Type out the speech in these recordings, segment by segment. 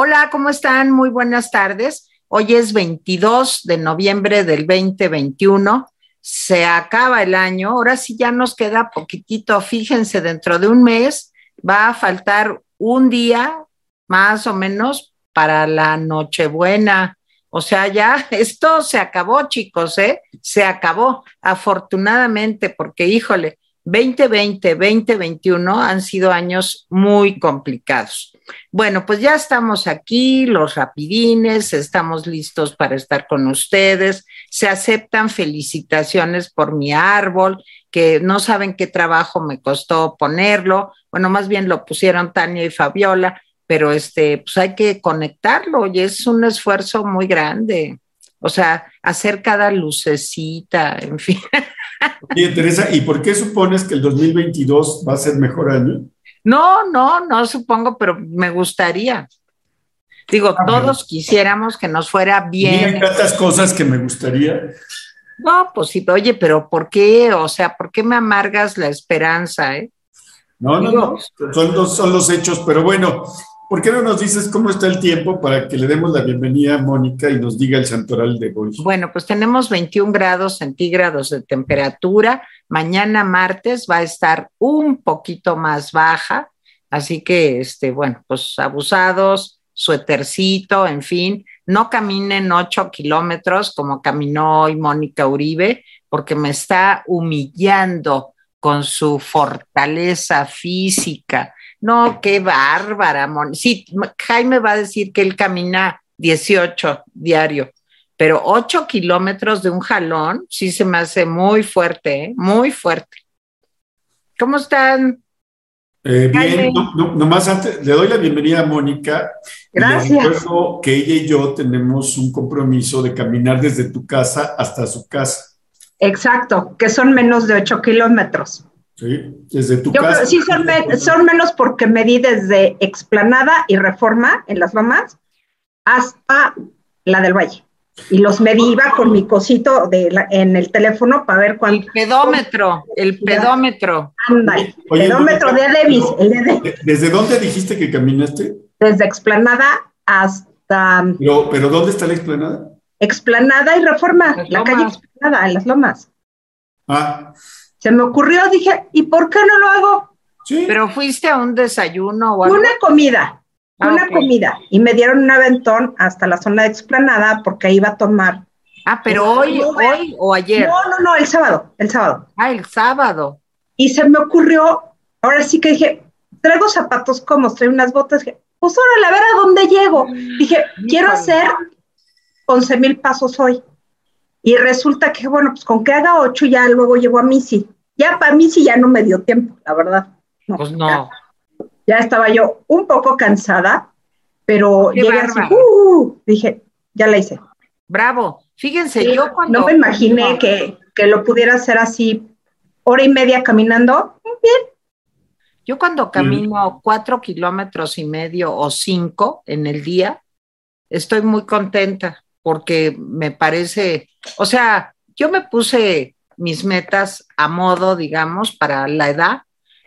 Hola, ¿cómo están? Muy buenas tardes. Hoy es 22 de noviembre del 2021. Se acaba el año. Ahora sí ya nos queda poquitito. Fíjense, dentro de un mes va a faltar un día más o menos para la Nochebuena. O sea, ya esto se acabó, chicos, ¿eh? Se acabó, afortunadamente, porque híjole, 2020, 2021 han sido años muy complicados. Bueno, pues ya estamos aquí, los rapidines, estamos listos para estar con ustedes. Se aceptan felicitaciones por mi árbol, que no saben qué trabajo me costó ponerlo. Bueno, más bien lo pusieron Tania y Fabiola, pero este, pues hay que conectarlo y es un esfuerzo muy grande. O sea, hacer cada lucecita, en fin. Oye, Teresa, ¿y por qué supones que el 2022 va a ser mejor año? No, no, no supongo, pero me gustaría. Digo, ah, todos quisiéramos que nos fuera bien. Hay tantas cosas que me gustaría. No, pues sí, oye, pero ¿por qué? O sea, ¿por qué me amargas la esperanza, eh? No, no, no, son los, son los hechos, pero bueno, ¿Por qué no nos dices cómo está el tiempo para que le demos la bienvenida a Mónica y nos diga el santoral de hoy? Bueno, pues tenemos 21 grados centígrados de temperatura. Mañana martes va a estar un poquito más baja, así que, este, bueno, pues abusados, suétercito, en fin, no caminen 8 kilómetros como caminó hoy Mónica Uribe, porque me está humillando con su fortaleza física. No, qué bárbara, Sí, Jaime va a decir que él camina 18 diario, pero 8 kilómetros de un jalón sí se me hace muy fuerte, ¿eh? muy fuerte. ¿Cómo están? Eh, bien, nomás antes, le doy la bienvenida a Mónica. Gracias. Y que ella y yo tenemos un compromiso de caminar desde tu casa hasta su casa. Exacto, que son menos de 8 kilómetros. Sí, desde tu Yo Creo, sí, son, son menos porque medí desde Explanada y Reforma en las Lomas hasta la del Valle. Y los medí, iba con mi cosito de en el teléfono para ver cuánto. El pedómetro, el pedómetro. Anda, el pedómetro de Davis. ¿Desde dónde dijiste que caminaste? Desde Explanada hasta. Pero, pero ¿dónde está la explanada? Explanada y Reforma, la calle Explanada, en las Lomas. Ah. Se me ocurrió, dije, ¿y por qué no lo hago? Sí. Pero fuiste a un desayuno o algo. Una comida, ah, una comida. Y me dieron un aventón hasta la zona de explanada porque iba a tomar. Ah, pero hoy, hoy o ayer. No, no, no, el sábado, el sábado. Ah, el sábado. Y se me ocurrió, ahora sí que dije, traigo zapatos como, traigo unas botas, dije, pues órale, a ver a dónde llego. Dije, quiero hacer 11 mil pasos hoy. Y resulta que, bueno, pues con que haga ocho ya luego llevo a Missy. Ya para Missy ya no me dio tiempo, la verdad. pues no. Ya, estaba yo un poco cansada, pero llegué así, uh, dije, ya la hice. Bravo. Fíjense, yo cuando... No me imaginé que, que lo pudiera hacer así hora y media caminando. Bien. Yo cuando camino cuatro kilómetros y medio o cinco en el día, estoy muy contenta porque me parece, o sea, yo me puse mis metas a modo, digamos, para la edad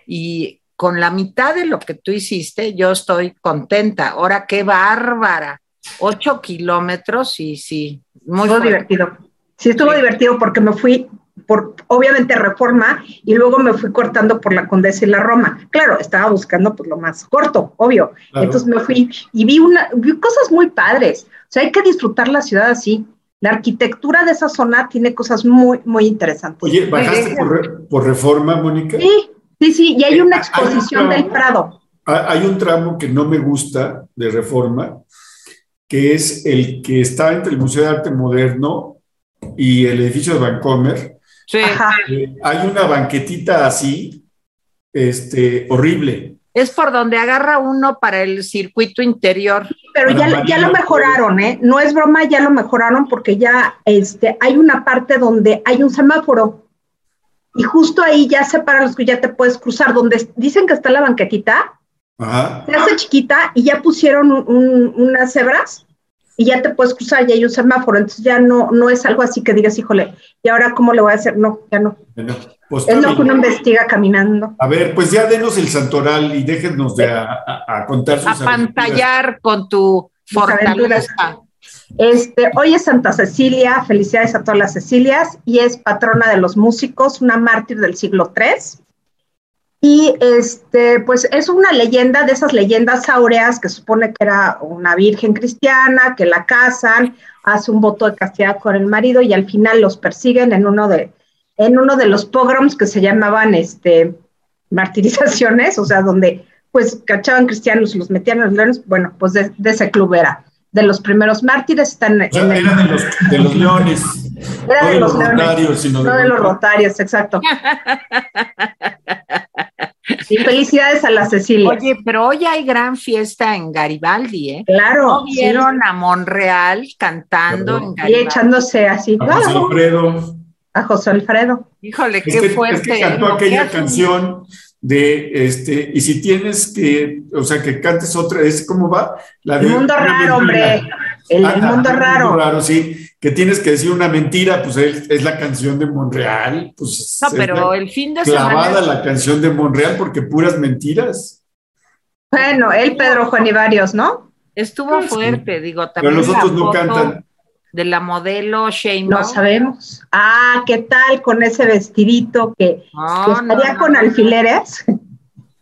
y con la mitad de lo que tú hiciste, yo estoy contenta. Ahora, qué bárbara. Ocho kilómetros y sí, muy divertido. Sí, estuvo divertido porque me fui por, obviamente, reforma y luego me fui cortando por la Condesa y la Roma. Claro, estaba buscando por lo más corto, obvio. Entonces me fui y vi, una, vi cosas muy padres. O sea, hay que disfrutar la ciudad así. La arquitectura de esa zona tiene cosas muy, muy interesantes. Oye, ¿bajaste por, reforma, Mónica? Sí, sí, sí, y hay una exposición del Prado. Hay un tramo que no me gusta de reforma, que es el que está entre el Museo de Arte Moderno y el edificio de Vancomer. Sí. Eh, hay una banquetita así, este, horrible. Es por donde agarra uno para el circuito interior. Pero ya, ya lo mejoraron, ¿eh? No es broma, ya lo mejoraron porque ya este, hay una parte donde hay un semáforo. Y justo ahí ya se para los que ya te puedes cruzar, donde dicen que está la banquetita. Se hace chiquita y ya pusieron unas cebras y ya te puedes cruzar, y hay un semáforo, entonces ya no, no es algo así que digas, híjole, ¿y ahora cómo le voy a hacer? No, ya no. Pues es lo que uno investiga caminando. A ver, pues ya denos el santoral y déjenos de a, contar sus A pantallar con tu fortaleza. Este, hoy es Santa Cecilia, felicidades a todas las Cecilias, y es patrona de los músicos, una mártir del siglo III. Y este, pues es una leyenda de esas leyendas áureas que supone que era una virgen cristiana, que la casan, hace un voto de castidad con el marido y al final los persiguen en uno de, en uno de los pogroms que se llamaban este, martirizaciones, o sea, donde pues cachaban cristianos y los metían en los leones, bueno, pues de, ese club era. De los primeros mártires están... era de, los, de los leones. Era de, los, rotarios, sino de, los rotarios, exacto. Y felicidades a la Cecilia. Oye, pero hoy hay gran fiesta en Garibaldi, ¿eh? Claro. ¿No vieron a Monreal cantando en Garibaldi? Y echándose así. A José Alfredo. A José Alfredo. Híjole, qué fuerte. Es que cantó aquella canción de este, y si tienes que, o sea, que cantes otra, es como va la El mundo raro, hombre. El, mundo raro. mundo raro, sí. Que tienes que decir una mentira, pues es, la canción de Monreal. Pues, no, pero el fin de semana. Clavada la canción de Monreal porque puras mentiras. Bueno, él, Pedro Juan y varios, ¿no? Estuvo fuerte, digo, también. Pero los otros no cantan de la modelo Shane. No sabemos. Ah, ¿qué tal con ese vestidito que, estaría con alfileres?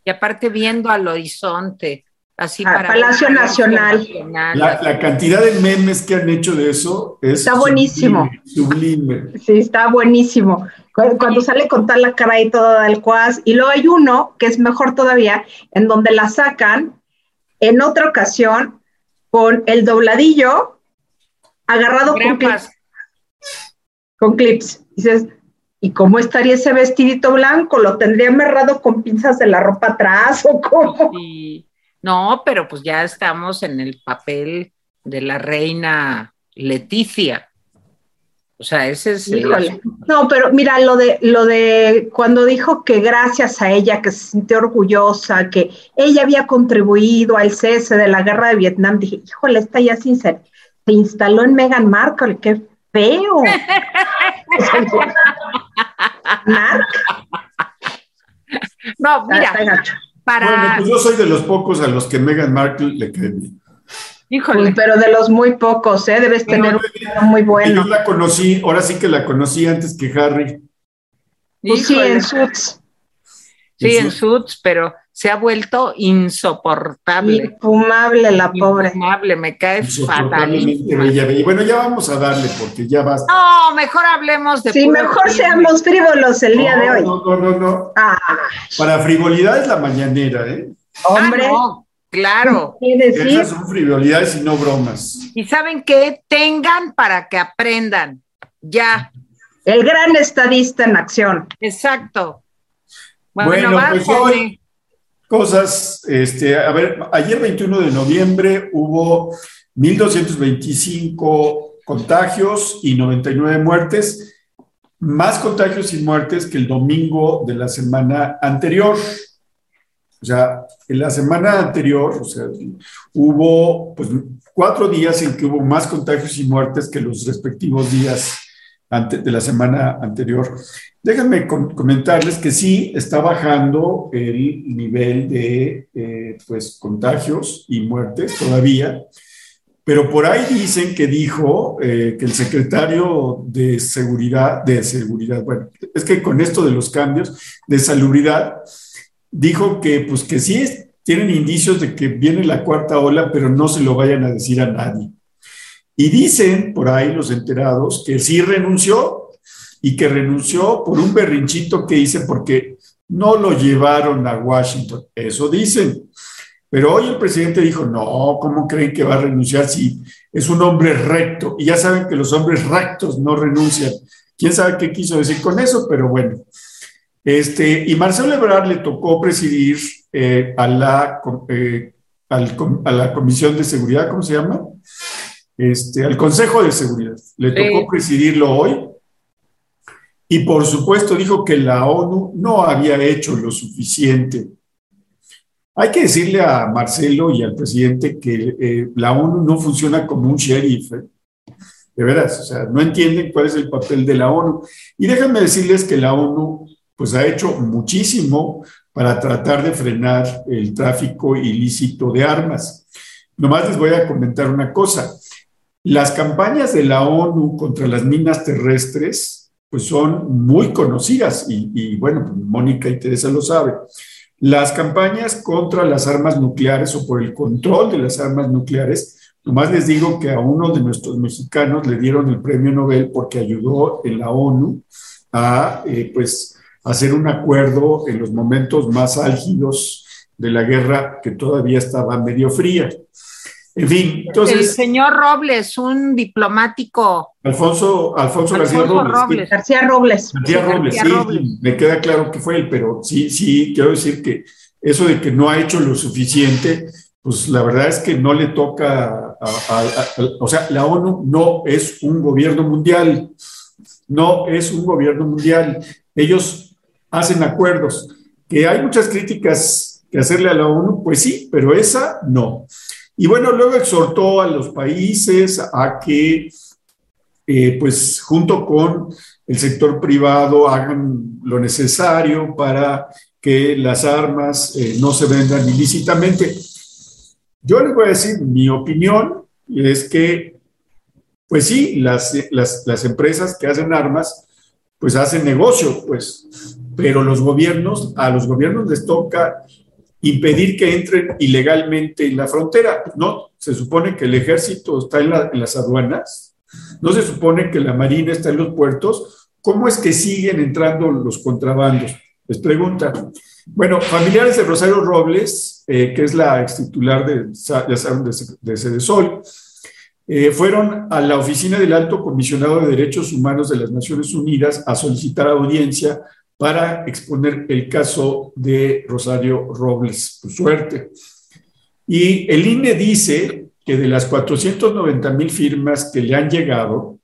Y aparte viendo al horizonte, así ah, para Palacio Nacional. La, cantidad de memes que han hecho de eso es está buenísimo. Sublime. Sí, está buenísimo. Cuando, sale con tal la cara y todo el cuas. Y luego hay uno que es mejor todavía, en donde la sacan en otra ocasión con el dobladillo agarrado con clips. Con clips. Dices, ¿y cómo estaría ese vestidito blanco? ¿Lo tendría amarrado con pinzas de la ropa atrás o cómo? No, pero pues ya estamos en el papel de la reina Leticia. O sea, ese es. No, pero mira, lo de, lo de cuando dijo que gracias a ella, que se sintió orgullosa, que ella había contribuido al cese de la guerra de Vietnam, dije, híjole, está ya sincera se instaló en Meghan Markle, qué feo. Mark. No, mira, para... Bueno, pues yo soy de los pocos a los que Meghan Markle le creen. Híjole. pero de los muy pocos, ¿eh? Debes tener un muy bueno. Yo la conocí, ahora sí que la conocí antes que Harry. Pues sí, en Suits. Sí, en Suits, pero se ha vuelto insoportable. Infumable la pobre. Infumable, me cae fatal. Y bueno, ya vamos a darle porque ya basta. No, mejor hablemos de. Sí, mejor seamos frívolos el día de hoy. No, no, no, no. Ah. Para frivolidad es la mañanera, ¿eh? Hombre. Ah, claro. Esas son frivolidades y no bromas. Y saben que tengan para que aprendan. Ya. El gran estadista en acción. Exacto. Bueno, pues hoy, cosas. Este, a ver, ayer 21 de noviembre hubo 1.225 contagios y 99 muertes, más contagios y muertes que el domingo de la semana anterior. O sea, en la semana anterior, o sea, hubo pues, cuatro días en que hubo más contagios y muertes que los respectivos días de la semana anterior. Déjenme comentarles que sí está bajando el nivel de eh, pues, contagios y muertes todavía, pero por ahí dicen que dijo eh, que el secretario de seguridad, de seguridad, bueno, es que con esto de los cambios de salubridad, dijo que pues que sí tienen indicios de que viene la cuarta ola, pero no se lo vayan a decir a nadie. Y dicen por ahí los enterados que sí renunció y que renunció por un berrinchito que hice porque no lo llevaron a Washington. Eso dicen. Pero hoy el presidente dijo, no, ¿cómo creen que va a renunciar si es un hombre recto? Y ya saben que los hombres rectos no renuncian. ¿Quién sabe qué quiso decir con eso? Pero bueno. Este, y Marcelo Ebrard le tocó presidir eh, a, la, eh, a la Comisión de Seguridad, ¿cómo se llama? Este, al Consejo de Seguridad. Le tocó presidirlo hoy. Y por supuesto dijo que la ONU no había hecho lo suficiente. Hay que decirle a Marcelo y al presidente que eh, la ONU no funciona como un sheriff. ¿eh? De veras, o sea, no entienden cuál es el papel de la ONU. Y déjenme decirles que la ONU pues ha hecho muchísimo para tratar de frenar el tráfico ilícito de armas. Nomás les voy a comentar una cosa. Las campañas de la ONU contra las minas terrestres pues son muy conocidas y, y bueno, pues, Mónica y Teresa lo saben. Las campañas contra las armas nucleares o por el control de las armas nucleares, nomás les digo que a uno de nuestros mexicanos le dieron el premio Nobel porque ayudó en la ONU a eh, pues hacer un acuerdo en los momentos más álgidos de la guerra que todavía estaba medio fría. En fin, entonces. El señor Robles, un diplomático. Alfonso, Alfonso, García Robles. García Robles. García Robles, sí, me queda claro que fue él, pero sí, sí, quiero decir que eso de que no ha hecho lo suficiente, pues la verdad es que no le toca a, o sea, la ONU no es un gobierno mundial, no es un gobierno mundial. Ellos hacen acuerdos. Que hay muchas críticas que hacerle a la ONU, pues sí, pero esa no. Y bueno, luego exhortó a los países a que, eh, pues junto con el sector privado, hagan lo necesario para que las armas eh, no se vendan ilícitamente. Yo les voy a decir mi opinión, es que, pues sí, las, las, las empresas que hacen armas, pues hacen negocio, pues, pero los gobiernos, a los gobiernos les toca impedir que entren ilegalmente en la frontera. No, se supone que el ejército está en, las aduanas, no se supone que la marina está en los puertos. ¿Cómo es que siguen entrando los contrabandos? Les pregunta. Bueno, familiares de Rosario Robles, eh, que es la ex titular de, ya saben, de, eh, fueron a la oficina del Alto Comisionado de Derechos Humanos de las Naciones Unidas a solicitar audiencia para exponer el caso de Rosario Robles, por suerte. Y el INE dice que de las 490 mil firmas que le han llegado,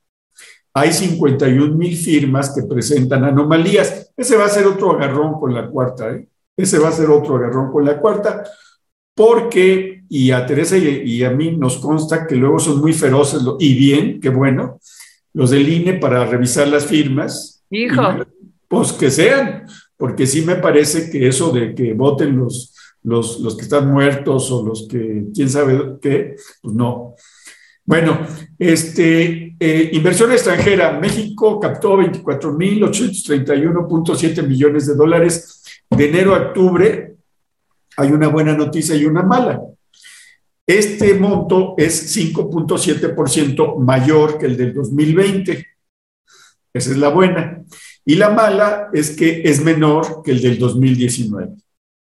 hay 51 mil firmas que presentan anomalías. Ese va a ser otro agarrón con la cuarta, ¿eh? Ese va a ser otro agarrón con la cuarta, porque, y a Teresa y, a mí nos consta que luego son muy feroces, y bien, qué bueno, los del INE para revisar las firmas. Hijo. Pues que sean, porque sí me parece que eso de que voten los, los, los que están muertos o los que quién sabe qué, pues no. Bueno, este, eh, inversión extranjera. México captó 24.831.7 millones de dólares de enero a octubre. Hay una buena noticia y una mala. Este monto es 5.7% mayor que el del 2020. Esa es la buena. Y la mala es que es menor que el del 2019.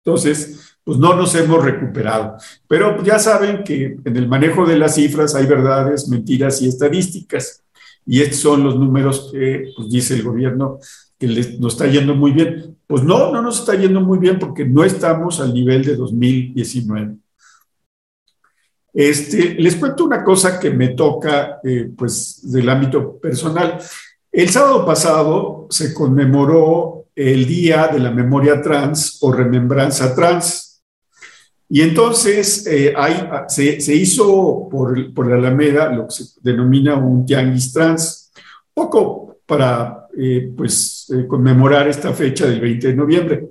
Entonces, pues no nos hemos recuperado. Pero ya saben que en el manejo de las cifras hay verdades, mentiras y estadísticas. Y estos son los números que pues, dice el gobierno que nos está yendo muy bien. Pues no, no nos está yendo muy bien porque no estamos al nivel de 2019. Este, les cuento una cosa que me toca, eh, pues, del ámbito personal. El sábado pasado se conmemoró el Día de la Memoria Trans o Remembranza Trans. Y entonces eh, se, hizo por, por, la Alameda lo que se denomina un tianguis trans, poco para eh, pues, eh, conmemorar esta fecha del 20 de noviembre.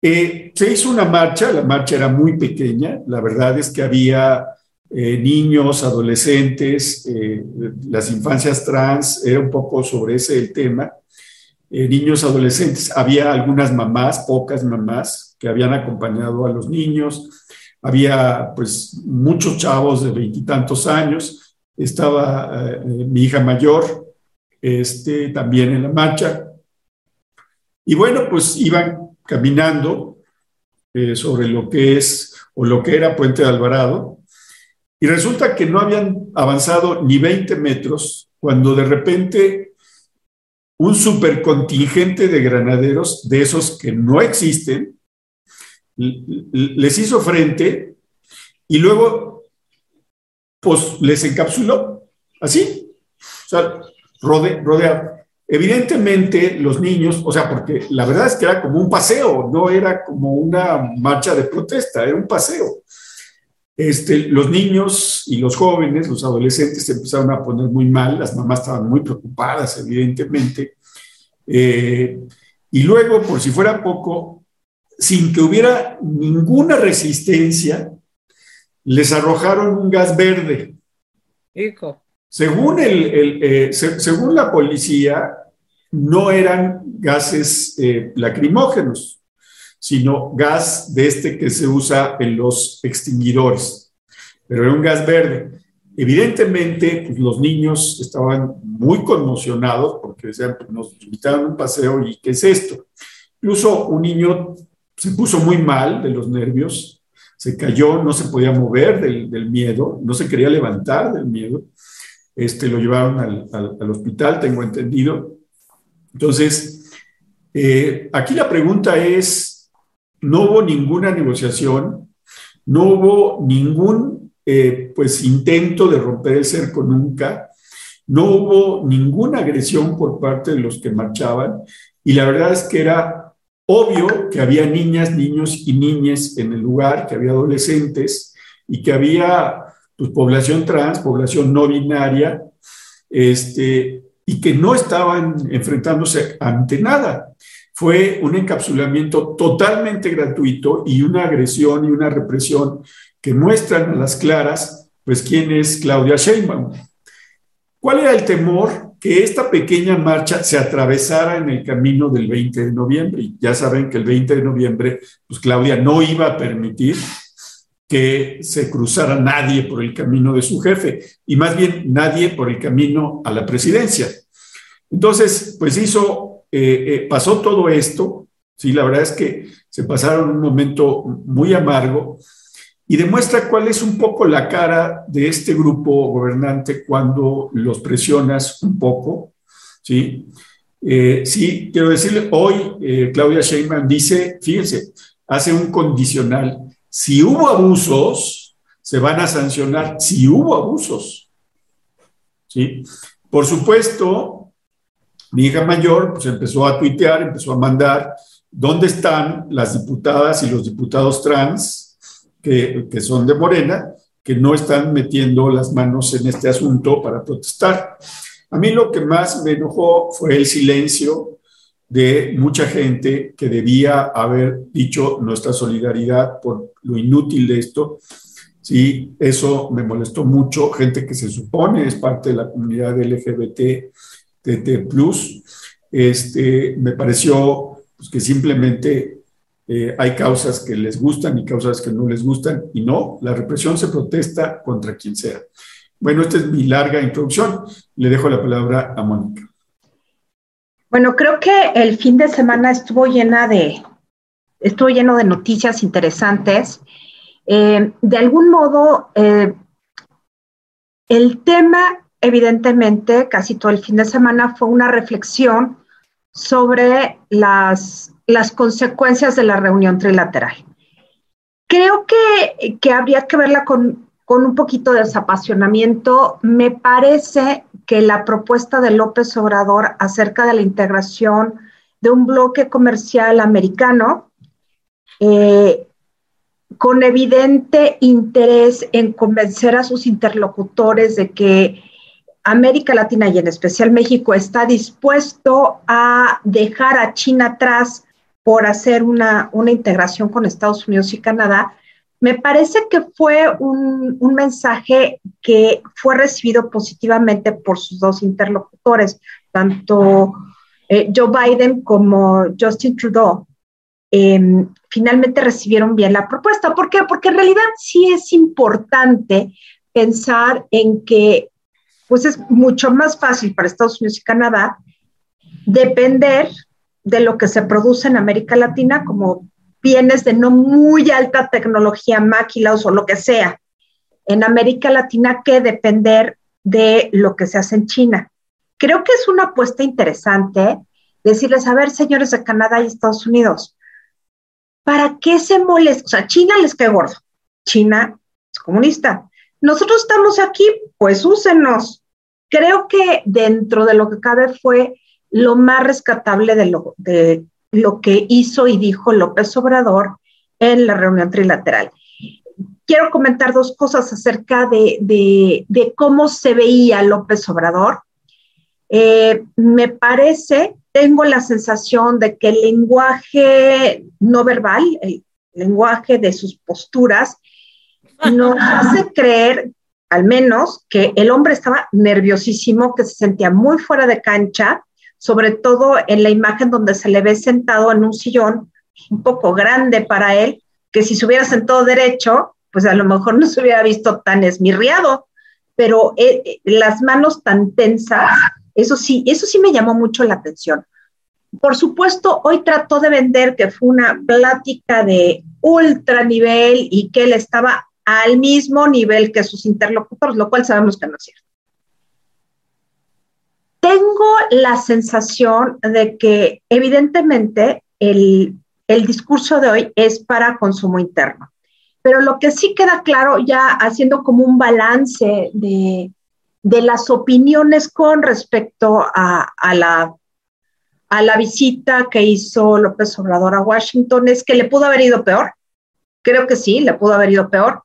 se hizo una marcha, la marcha era muy pequeña, la verdad es que había eh, niños, adolescentes, eh, las infancias trans, era un poco sobre ese el tema. Eh, niños, adolescentes, había algunas mamás, pocas mamás, que habían acompañado a los niños, había pues muchos chavos de veintitantos años, estaba mi hija mayor este, también en la marcha. Y bueno, pues iban caminando sobre lo que es o lo que era Puente de Alvarado, resulta que no habían avanzado ni 20 metros cuando de repente un supercontingente de granaderos, de esos que no existen, les hizo frente y luego pues les encapsuló, así, o sea, rode, rodeado. Evidentemente, los niños, o sea, porque la verdad es que era como un paseo, no era como una marcha de protesta, era un paseo. Este, los niños y los jóvenes, los adolescentes se empezaron a poner muy mal, las mamás estaban muy preocupadas, evidentemente. Eh, y luego, por si fuera poco, sin que hubiera ninguna resistencia, les arrojaron un gas verde. Hijo. Según, el, eh, según la policía, no eran gases eh, lacrimógenos, sino gas de este que se usa en los extinguidores, pero era un gas verde. Evidentemente, pues, los niños estaban muy conmocionados porque decían, pues, nos invitaron a un paseo y ¿qué es esto? Incluso un niño se puso muy mal de los nervios, se cayó, no se podía mover del, miedo, no se quería levantar del miedo. Este, lo llevaron al, hospital, tengo entendido. Entonces, eh, aquí la pregunta es, no hubo ninguna negociación, no hubo ningún eh, pues, intento de romper el cerco nunca, no hubo ninguna agresión por parte de los que marchaban y la verdad es que era Obvio que había niñas, niños y niñas en el lugar, que había adolescentes y que había pues, población trans, población no binaria, este, y que no estaban enfrentándose ante nada. Fue un encapsulamiento totalmente gratuito y una agresión y una represión que muestran a las claras, pues, quién es Claudia Sheinbaum. ¿Cuál era el temor? que esta pequeña marcha se atravesara en el camino del 20 de noviembre. Ya saben que el 20 de noviembre, pues Claudia no iba a permitir que se cruzara nadie por el camino de su jefe, y más bien nadie por el camino a la presidencia. Entonces, pues hizo, eh, eh, pasó todo esto, sí, la verdad es que se pasaron un momento muy amargo, y demuestra cuál es un poco la cara de este grupo gobernante cuando los presionas un poco, ¿sí? Eh, sí, quiero decirle, hoy Claudia Sheinbaum dice, fíjense, hace un condicional, si hubo abusos, se van a sancionar, si hubo abusos, ¿sí? Por supuesto, mi hija mayor pues empezó a tuitear, empezó a mandar, ¿dónde están las diputadas y los diputados trans? que, son de Morena, que no están metiendo las manos en este asunto para protestar. A mí lo que más me enojó fue el silencio de mucha gente que debía haber dicho nuestra solidaridad por lo inútil de esto. Sí, eso me molestó mucho. Gente que se supone es parte de la comunidad LGBT, TT+, este, me pareció pues, que simplemente eh, hay causas que les gustan y causas que no les gustan, y no, la represión se protesta contra quien sea. Bueno, esta es mi larga introducción. Le dejo la palabra a Mónica. Bueno, creo que el fin de semana estuvo llena de, estuvo lleno de noticias interesantes. Eh, de algún modo, eh, el tema, evidentemente, casi todo el fin de semana fue una reflexión sobre las las consecuencias de la reunión trilateral. Creo que, que habría que verla con, con un poquito de desapasionamiento. Me parece que la propuesta de López Obrador acerca de la integración de un bloque comercial americano, eh, con evidente interés en convencer a sus interlocutores de que América Latina y en especial México está dispuesto a dejar a China atrás por hacer una, integración con Estados Unidos y Canadá, me parece que fue un, mensaje que fue recibido positivamente por sus dos interlocutores, tanto eh, Joe Biden como Justin Trudeau. Em, finalmente recibieron bien la propuesta. ¿Por qué? Porque en realidad sí es importante pensar en que pues es mucho más fácil para Estados Unidos y Canadá depender de lo que se produce en América Latina como bienes de no muy alta tecnología, máquinas o lo que sea, en América Latina que depender de lo que se hace en China. Creo que es una apuesta interesante decirles, a ver, señores de Canadá y Estados Unidos, ¿para qué se molesta? O sea, China les cae gordo. China es comunista. Nosotros estamos aquí, pues úsenos. Creo que dentro de lo que cabe fue lo más rescatable de lo, de lo que hizo y dijo López Obrador en la reunión trilateral. Quiero comentar dos cosas acerca de, cómo se veía López Obrador. Eh, me parece, tengo la sensación de que el lenguaje no verbal, el lenguaje de sus posturas, nos hace creer, al menos, que el hombre estaba nerviosísimo, que se sentía muy fuera de cancha, sobre todo en la imagen donde se le ve sentado en un sillón un poco grande para él, que si se hubiera sentado derecho, pues a lo mejor no se hubiera visto tan esmirriado, pero eh, eh, las manos tan tensas, eso sí, eso sí me llamó mucho la atención. Por supuesto, hoy trató de vender que fue una plática de ultra nivel y que él estaba al mismo nivel que sus interlocutores, lo cual sabemos que no es cierto. Tengo la sensación de que evidentemente el, discurso de hoy es para consumo interno, pero lo que sí queda claro ya haciendo como un balance de, las opiniones con respecto a, la, a la visita que hizo López Obrador a Washington es que le pudo haber ido peor. Creo que sí, le pudo haber ido peor.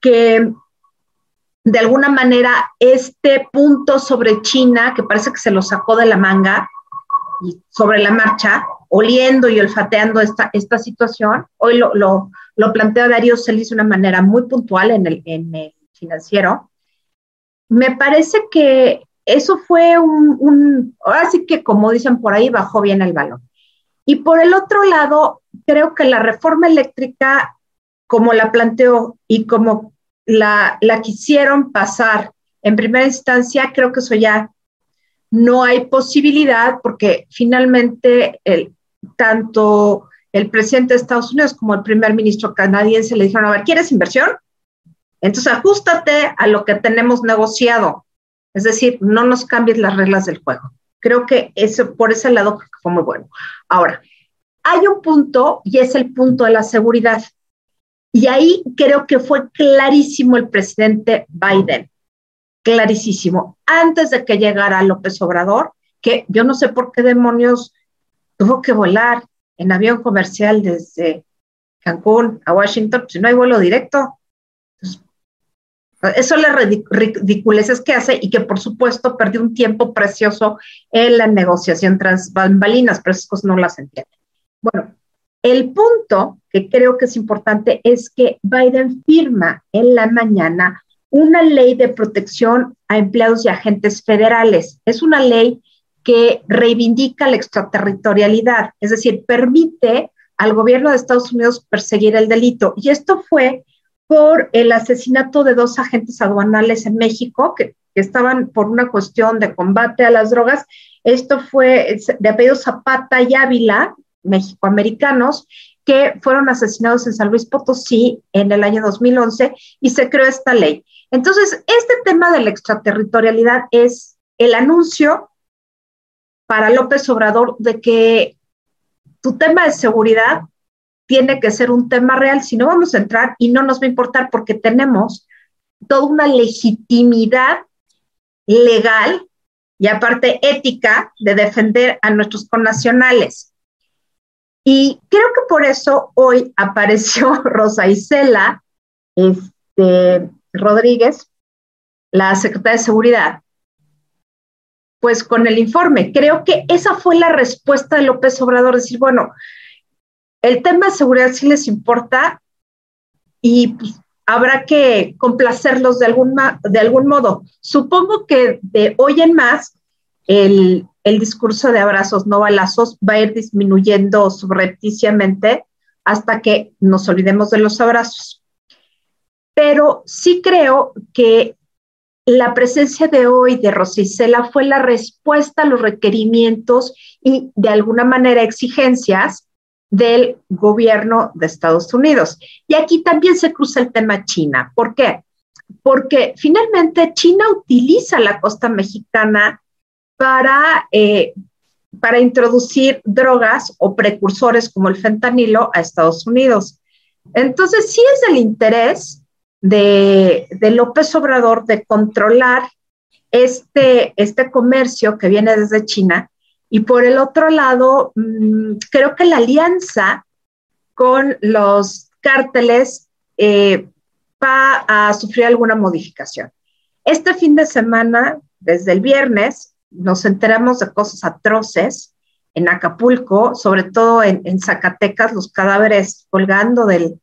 Que de alguna manera este punto sobre China, que parece que se lo sacó de la manga y sobre la marcha, oliendo y olfateando esta, esta situación, hoy lo, lo, lo plantea Darío Celis de una manera muy puntual en el, en el financiero. Me parece que eso fue un, un, ahora sí que como dicen por ahí, bajó bien el balón. Y por el otro lado, creo que la reforma eléctrica, como la planteó y como la, quisieron pasar en primera instancia, creo que eso ya no hay posibilidad porque finalmente el, tanto el presidente de Estados Unidos como el primer ministro canadiense le dijeron, a ver, ¿quieres inversión? Entonces ajustate a lo que tenemos negociado. Es decir, no nos cambies las reglas del juego. Creo que eso, por ese lado fue muy bueno. Ahora, hay un punto y es el punto de la seguridad. Y ahí creo que fue clarísimo el presidente Biden, clarísimo, antes de que llegara López Obrador, que yo no sé por qué demonios tuvo que volar en avión comercial desde Cancún a Washington, si no hay vuelo directo. eso le ridiculeces que hace y que por supuesto perdió un tiempo precioso en la negociación tras bambalinas, pero esas cosas no las entiende. Bueno, el punto que creo que es importante es que Biden firma en la mañana una ley de protección a empleados y agentes federales. Es una ley que reivindica la extraterritorialidad, es decir, permite al gobierno de Estados Unidos perseguir el delito. Y esto fue por el asesinato de dos agentes aduanales en México que, estaban por una cuestión de combate a las drogas. Esto fue de apellido Zapata y Ávila, mexicoamericanos que fueron asesinados en San Luis Potosí en el año 2011 y se creó esta ley. Entonces, este tema de la extraterritorialidad es el anuncio para López Obrador de que tu tema de seguridad tiene que ser un tema real, si no vamos a entrar y no nos va a importar porque tenemos toda una legitimidad legal y aparte ética de defender a nuestros connacionales. Y creo que por eso hoy apareció Rosa Isela este, Rodríguez, la secretaria de Seguridad, pues con el informe. Creo que esa fue la respuesta de López Obrador, decir, bueno, el tema de seguridad sí les importa y pues, habrá que complacerlos de de algún modo. Supongo que de hoy en más, el, el discurso de abrazos, no balazos, va a ir disminuyendo subrepticiamente hasta que nos olvidemos de los abrazos. Pero sí creo que la presencia de hoy de Rosicela fue la respuesta a los requerimientos y de alguna manera exigencias del gobierno de Estados Unidos. Y aquí también se cruza el tema China. ¿Por qué? Porque finalmente China utiliza la costa mexicana para, eh, para introducir drogas o precursores como el fentanilo a Estados Unidos. Entonces, sí es el interés de, López Obrador de controlar este, este comercio que viene desde China Y por el otro lado, mm, creo que la alianza con los cárteles eh, va a sufrir alguna modificación. Este fin de semana, desde el viernes, nos enteramos de cosas atroces en Acapulco, sobre todo en, Zacatecas, los cadáveres colgando del,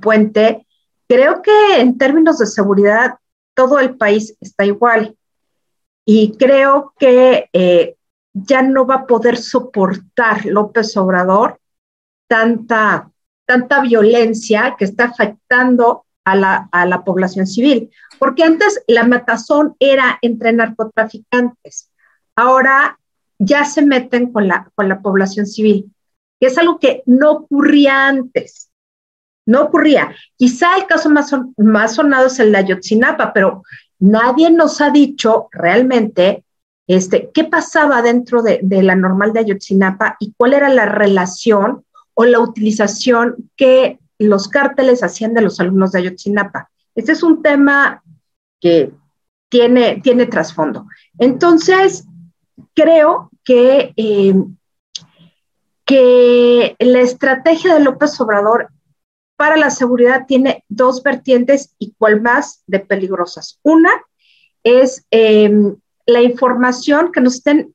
puente. Creo que en términos de seguridad, todo el país está igual. Y creo que eh, ya no va a poder soportar López Obrador tanta, tanta violencia que está afectando a la, a la población civil. Porque antes la matazón era entre narcotraficantes. Ahora ya se meten con la, con la población civil, que es algo que no ocurría antes. No ocurría. Quizá el caso más, más sonado es el de Ayotzinapa, pero nadie nos ha dicho realmente este, qué pasaba dentro de, de, la normal de Ayotzinapa y cuál era la relación o la utilización que los cárteles hacían de los alumnos de Ayotzinapa. Este es un tema que tiene, tiene trasfondo. Entonces, creo que, eh, que la estrategia de López Obrador para la seguridad tiene dos vertientes igual más de peligrosas. Una es em, la información que nos estén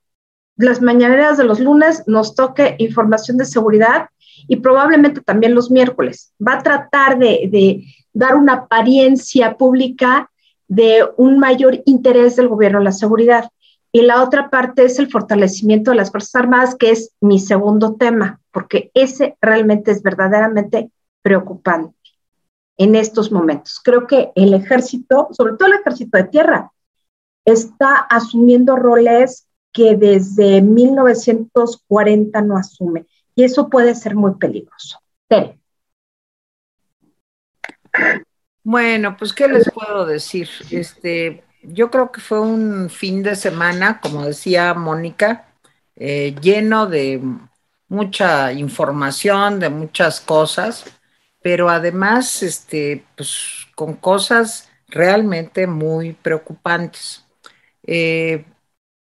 las mañaneras de los lunes, nos toque información de seguridad y probablemente también los miércoles. Va a tratar de, de dar una apariencia pública de un mayor interés del gobierno en la seguridad. Y la otra parte es el fortalecimiento de las Fuerzas Armadas, que es mi segundo tema, porque ese realmente es verdaderamente preocupante en estos momentos. Creo que el ejército, sobre todo el ejército de tierra, está asumiendo roles que desde 1940 no asume. Y eso puede ser muy peligroso. Tere. Bueno, pues, ¿qué les puedo decir? Este, yo creo que fue un fin de semana, como decía Mónica, eh, lleno de mucha información, de muchas cosas, pero además, este, pues, con cosas realmente muy preocupantes. Eh,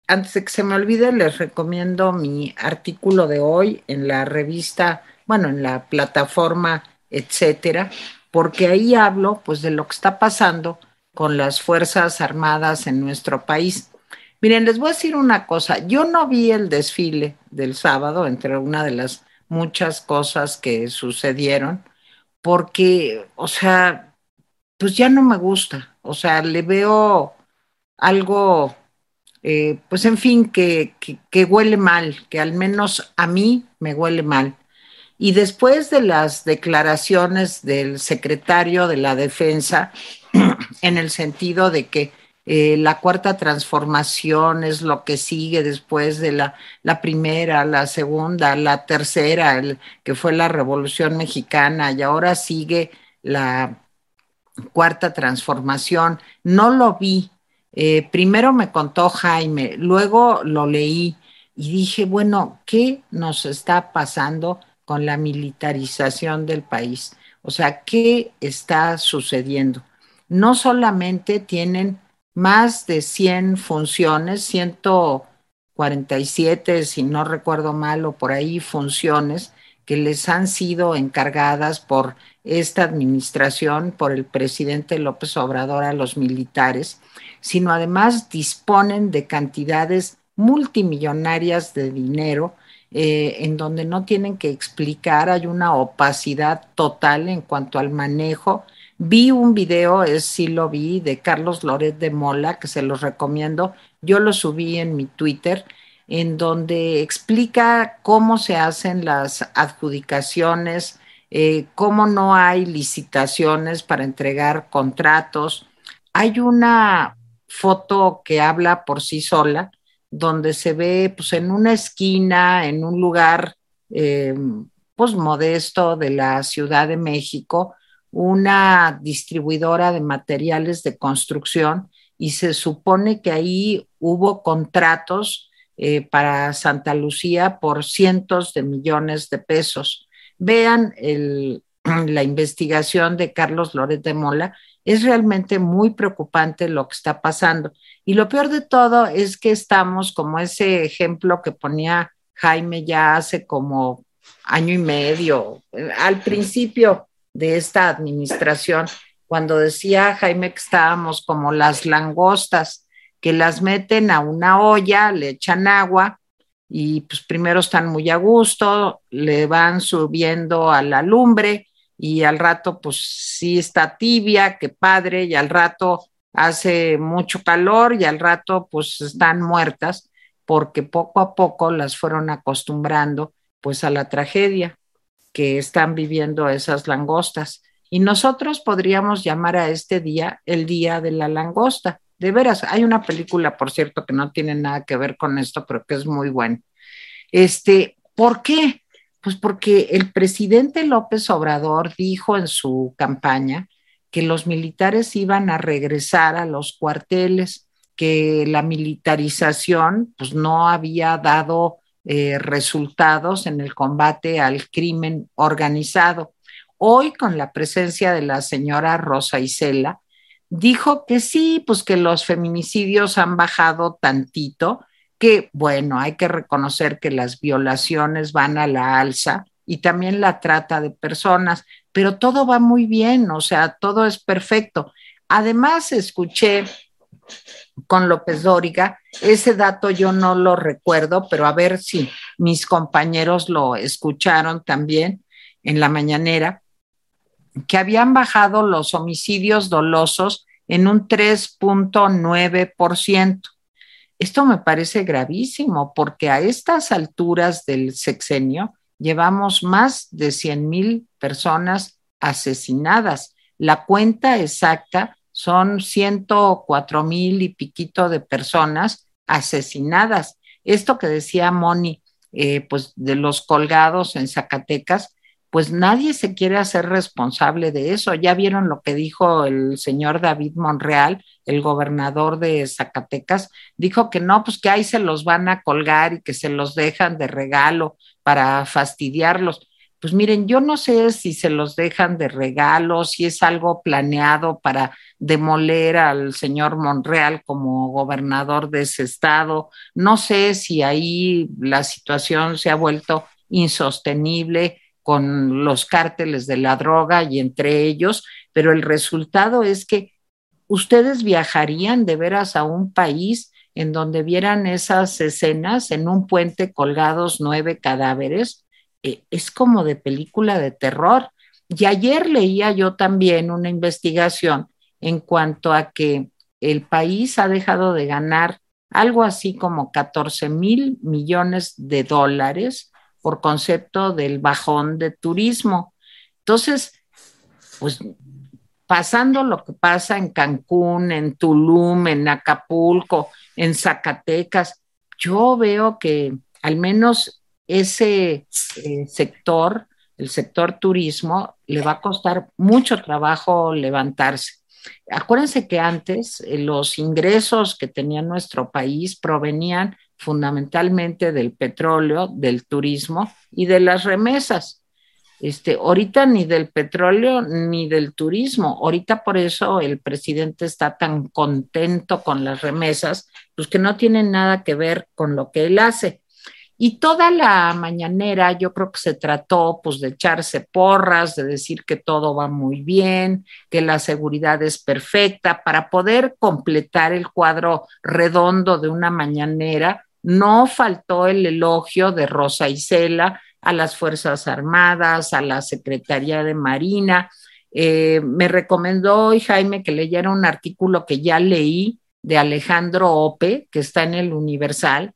antes de que se me olvide, les recomiendo mi artículo de hoy en la revista, bueno, en la plataforma, etcétera, porque ahí hablo, pues, de lo que está pasando con las Fuerzas Armadas en nuestro país. Miren, les voy a decir una cosa, yo no vi el desfile del sábado, entre una de las muchas cosas que sucedieron, porque, o sea, pues ya no me gusta, o sea, le veo algo, eh, pues en fin, que, que huele mal, que al menos a mí me huele mal. Y después de las declaraciones del secretario de la Defensa, en el sentido de que eh, la cuarta transformación es lo que sigue después de la, la primera, la segunda, la tercera, que fue la Revolución Mexicana, y ahora sigue la cuarta transformación. No lo vi. Eh, primero me contó Jaime, luego lo leí y dije, bueno, ¿qué nos está pasando con la militarización del país? O sea, ¿qué está sucediendo? No solamente tienen más de 100 funciones, 147, si no recuerdo mal, o por ahí funciones que les han sido encargadas por esta administración, por el presidente López Obrador a los militares, sino además disponen de cantidades multimillonarias de dinero eh, en donde no tienen que explicar, hay una opacidad total en cuanto al manejo Vi un video, es sí lo vi, de Carlos Loret de Mola, que se los recomiendo. Yo lo subí en mi Twitter, en donde explica cómo se hacen las adjudicaciones, eh, cómo no hay licitaciones para entregar contratos. Hay una foto que habla por sí sola, donde se ve pues, en una esquina, en un lugar eh, pues, modesto de la Ciudad de México, una distribuidora de materiales de construcción y se supone que ahí hubo contratos eh, para Santa Lucía por cientos de millones de pesos. Vean la investigación de Carlos Loret de Mola Es realmente muy preocupante lo que está pasando. Y lo peor de todo es que estamos como ese ejemplo que ponía Jaime ya hace como año y medio, al principio de esta administración, cuando decía Jaime que estábamos como las langostas, que las meten a una olla, le echan agua y pues primero están muy a gusto, le van subiendo a la lumbre y al rato pues sí está tibia, qué padre, y al rato hace mucho calor y al rato pues están muertas porque poco a poco las fueron acostumbrando pues a la tragedia que están viviendo esas langostas. Y nosotros podríamos llamar a este día el Día de la Langosta. De veras, hay una película, por cierto, que no tiene nada que ver con esto, pero que es muy buena. Este, ¿por qué? Pues porque el presidente López Obrador dijo en su campaña que los militares iban a regresar a los cuarteles, que la militarización pues no había dado eh, resultados en el combate al crimen organizado. Hoy, con la presencia de la señora Rosa Isela, dijo que sí, pues que los feminicidios han bajado tantito, que bueno, hay que reconocer que las violaciones van a la alza y también la trata de personas, pero todo va muy bien, o sea, todo es perfecto. Además, escuché con López Dóriga, ese dato yo no lo recuerdo, pero a ver si mis compañeros lo escucharon también en la mañanera, que habían bajado los homicidios dolosos en un 3.9%. Esto me parece gravísimo porque a estas alturas del sexenio llevamos más de 100 mil personas asesinadas. La cuenta exacta son 104 mil y piquito de personas asesinadas. Esto que decía Moni, eh, pues de los colgados en Zacatecas, pues nadie se quiere hacer responsable de eso. Ya vieron lo que dijo el señor David Monreal, el gobernador de Zacatecas, dijo que no, pues que ahí se los van a colgar y que se los dejan de regalo para fastidiarlos. Pues miren, yo no sé si se los dejan de regalo, si es algo planeado para demoler al señor Monreal como gobernador de ese estado. No sé si ahí la situación se ha vuelto insostenible con los cárteles de la droga y entre ellos, pero el resultado es que ustedes viajarían de veras a un país en donde vieran esas escenas en un puente colgados nueve cadáveres eh, es como de película de terror. Y ayer leía yo también una investigación en cuanto a que el país ha dejado de ganar algo así como 14 mil millones de dólares por concepto del bajón de turismo. Entonces, pues pasando lo que pasa en Cancún, en Tulum, en Acapulco, en Zacatecas, yo veo que al menos ese eh, sector, el sector turismo, le va a costar mucho trabajo levantarse. Acuérdense que antes eh, los ingresos que tenía nuestro país provenían fundamentalmente del petróleo, del turismo y de las remesas. Este, ahorita ni del petróleo ni del turismo. Ahorita por eso el presidente está tan contento con las remesas, pues que no tienen nada que ver con lo que él hace. Y toda la mañanera yo creo que se trató pues de echarse porras, de decir que todo va muy bien, que la seguridad es perfecta, para poder completar el cuadro redondo de una mañanera. No faltó el elogio de Rosa Isela a las Fuerzas Armadas, a la Secretaría de Marina. Eh, me recomendó hoy Jaime que leyera un artículo que ya leí de Alejandro Ope, que está en el Universal,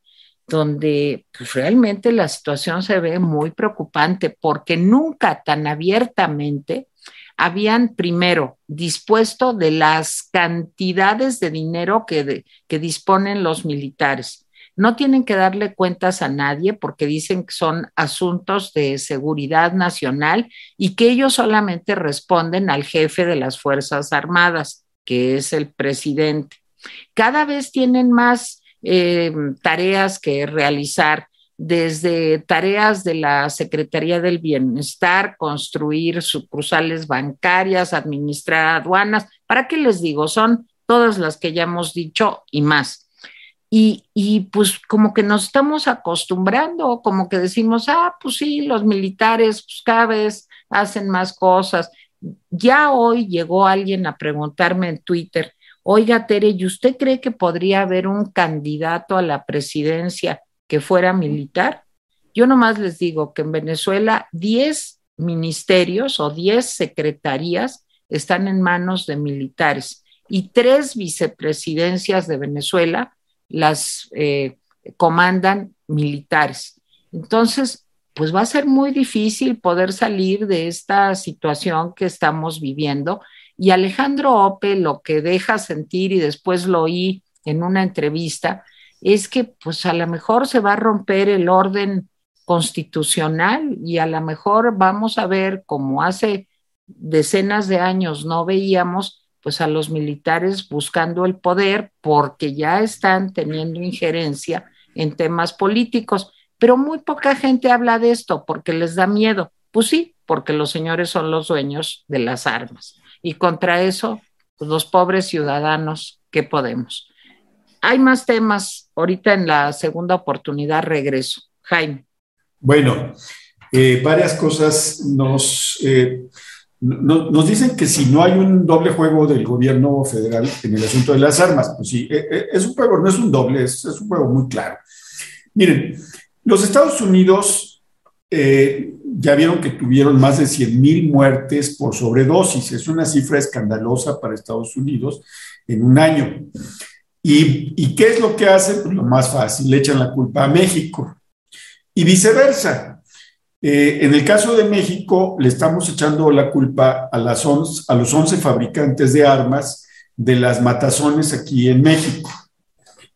donde pues, realmente la situación se ve muy preocupante porque nunca tan abiertamente habían primero dispuesto de las cantidades de dinero que, que disponen los militares. No tienen que darle cuentas a nadie porque dicen que son asuntos de seguridad nacional y que ellos solamente responden al jefe de las Fuerzas Armadas, que es el presidente. Cada vez tienen más eh, tareas que realizar desde tareas de la Secretaría del Bienestar, construir sucursales bancarias, administrar aduanas, ¿para qué les digo? Son todas las que ya hemos dicho y más. Y, y, pues como que nos estamos acostumbrando, como que decimos, ah, pues sí, los militares pues cada vez hacen más cosas. Ya hoy llegó alguien a preguntarme en Twitter, oiga Tere, ¿y usted cree que podría haber un candidato a la presidencia que fuera militar? Yo nomás les digo que en Venezuela 10 ministerios o 10 secretarías están en manos de militares y tres vicepresidencias de Venezuela las eh, comandan militares. Entonces, pues va a ser muy difícil poder salir de esta situación que estamos viviendo. Y Alejandro Ope lo que deja sentir, y después lo oí en una entrevista, es que pues a lo mejor se va a romper el orden constitucional y a lo mejor vamos a ver como hace decenas de años no veíamos pues a los militares buscando el poder porque ya están teniendo injerencia en temas políticos, pero muy poca gente habla de esto porque les da miedo. Pues sí, porque los señores son los dueños de las armas. Y contra eso, pues los pobres ciudadanos, ¿qué podemos? Hay más temas. Ahorita en la segunda oportunidad regreso. Jaime. Bueno, eh, varias cosas nos... Eh, nos dicen que si no hay un doble juego del gobierno federal en el asunto de las armas, pues sí, e, e, es un juego, no es un doble, es, un juego muy claro. Miren, los Estados Unidos eh, ya vieron que tuvieron más de 100 mil muertes por sobredosis, es una cifra escandalosa para Estados Unidos en un año. ¿Y, qué es lo que hacen? Pues lo más fácil, le echan la culpa a México. Y viceversa, eh, en el caso de México, le estamos echando la culpa a, a los 11 fabricantes de armas de las matazones aquí en México.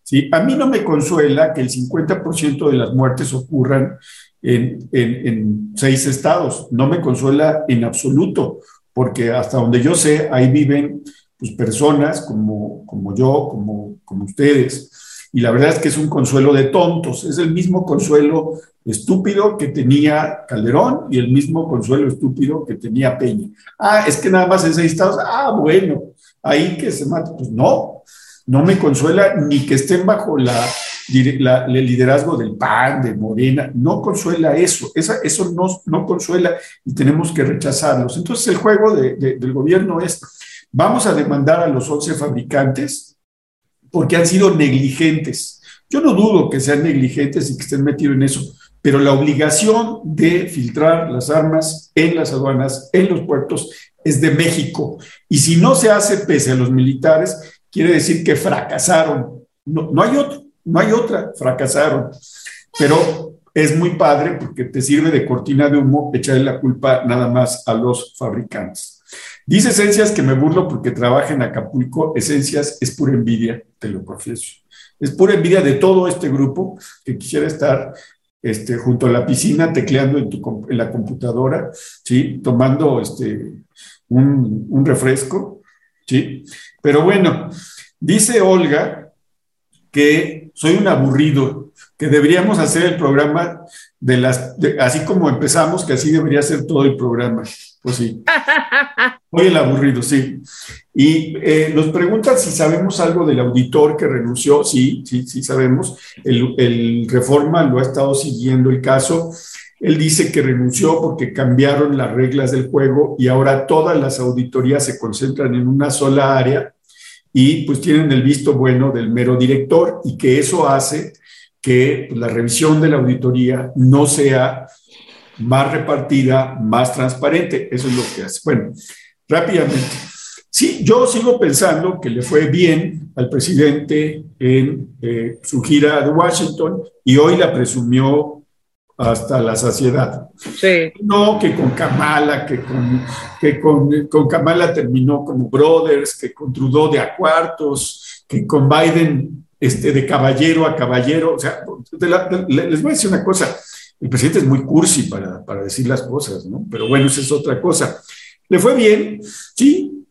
¿Sí? A mí no me consuela que el 50% de las muertes ocurran en, en, seis estados. No me consuela en absoluto, porque hasta donde yo sé, ahí viven pues, personas como, como yo, como, como ustedes. Y la verdad es que es un consuelo de tontos, es el mismo consuelo estúpido que tenía Calderón y el mismo consuelo estúpido que tenía Peña. Ah, es que nada más en seis estados, ah, bueno, ahí que se mate. Pues no, no me consuela ni que estén bajo la, el liderazgo del PAN, de Morena, no consuela eso, eso no, no consuela y tenemos que rechazarlos. Entonces el juego del gobierno es, vamos a demandar a los 11 fabricantes porque han sido negligentes. Yo no dudo que sean negligentes y que estén metidos en eso, pero la obligación de filtrar las armas en las aduanas, en los puertos, es de México. Y si no se hace pese a los militares, quiere decir que fracasaron. No, no hay otro, no hay otra, fracasaron. Pero es muy padre porque te sirve de cortina de humo echarle la culpa nada más a los fabricantes. Dice Esencias que me burlo porque trabaja en Acapulco. Esencias es pura envidia, te lo confieso. Es pura envidia de todo este grupo que quisiera estar este, junto a la piscina, tecleando en, tu, en la computadora, ¿sí? tomando este, un, un, refresco. ¿sí? Pero bueno, dice Olga que soy un aburrido, que deberíamos hacer el programa de las, así como empezamos, que así debería ser todo el programa. Pues sí. Hoy el aburrido, sí. Y eh, nos preguntan si sabemos algo del auditor que renunció. Sí, sí, sí sabemos. El, el, Reforma lo ha estado siguiendo el caso. Él dice que renunció porque cambiaron las reglas del juego y ahora todas las auditorías se concentran en una sola área y pues tienen el visto bueno del mero director y que eso hace que la revisión de la auditoría no sea más repartida, más transparente. Eso es lo que hace. Bueno, rápidamente. Sí, yo sigo pensando que le fue bien al presidente en eh, su gira de Washington y hoy la presumió hasta la saciedad. Sí. No que con Kamala, que con, que con, con Kamala terminó como brothers, que con Trudeau de a cuartos, que con Biden este, de caballero a caballero. O sea, les voy a decir una cosa, el presidente es muy cursi para, para decir las cosas, ¿no? Pero bueno, esa es otra cosa. Le fue bien, sí.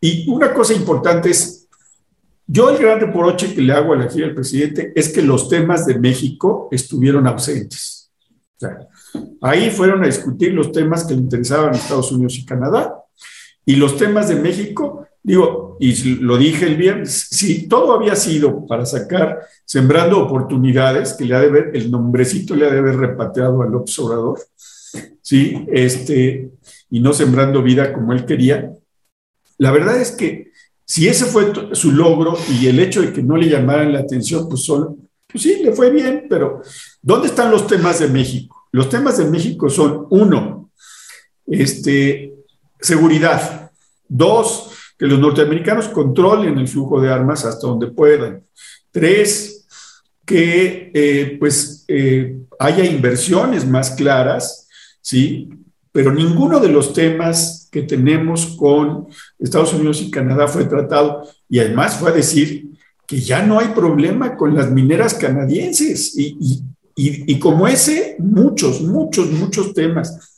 Y una cosa importante es, Yo el gran reproche que le hago a la gira del presidente es que los temas de México estuvieron ausentes. O ahí fueron a discutir los temas que le interesaban a Estados Unidos y Canadá y los temas de México, digo, y lo dije el viernes, si todo había sido para sacar Sembrando Oportunidades, que le ha de ver, el nombrecito le ha de haber repateado al observador, ¿sí? Este, y no Sembrando Vida como él quería, la verdad es que si ese fue su logro y el hecho de que no le llamaran la atención, pues, solo, pues sí, le fue bien, pero ¿dónde están los temas de México? Los temas de México son, uno, este, seguridad. Dos, que los norteamericanos controlen el flujo de armas hasta donde puedan. Tres, que eh, pues eh, haya inversiones más claras, ¿sí? Pero ninguno de los temas que tenemos con Estados Unidos y Canadá fue tratado y además fue a decir que ya no hay problema con las mineras canadienses y, y como ese, muchos, muchos, muchos temas.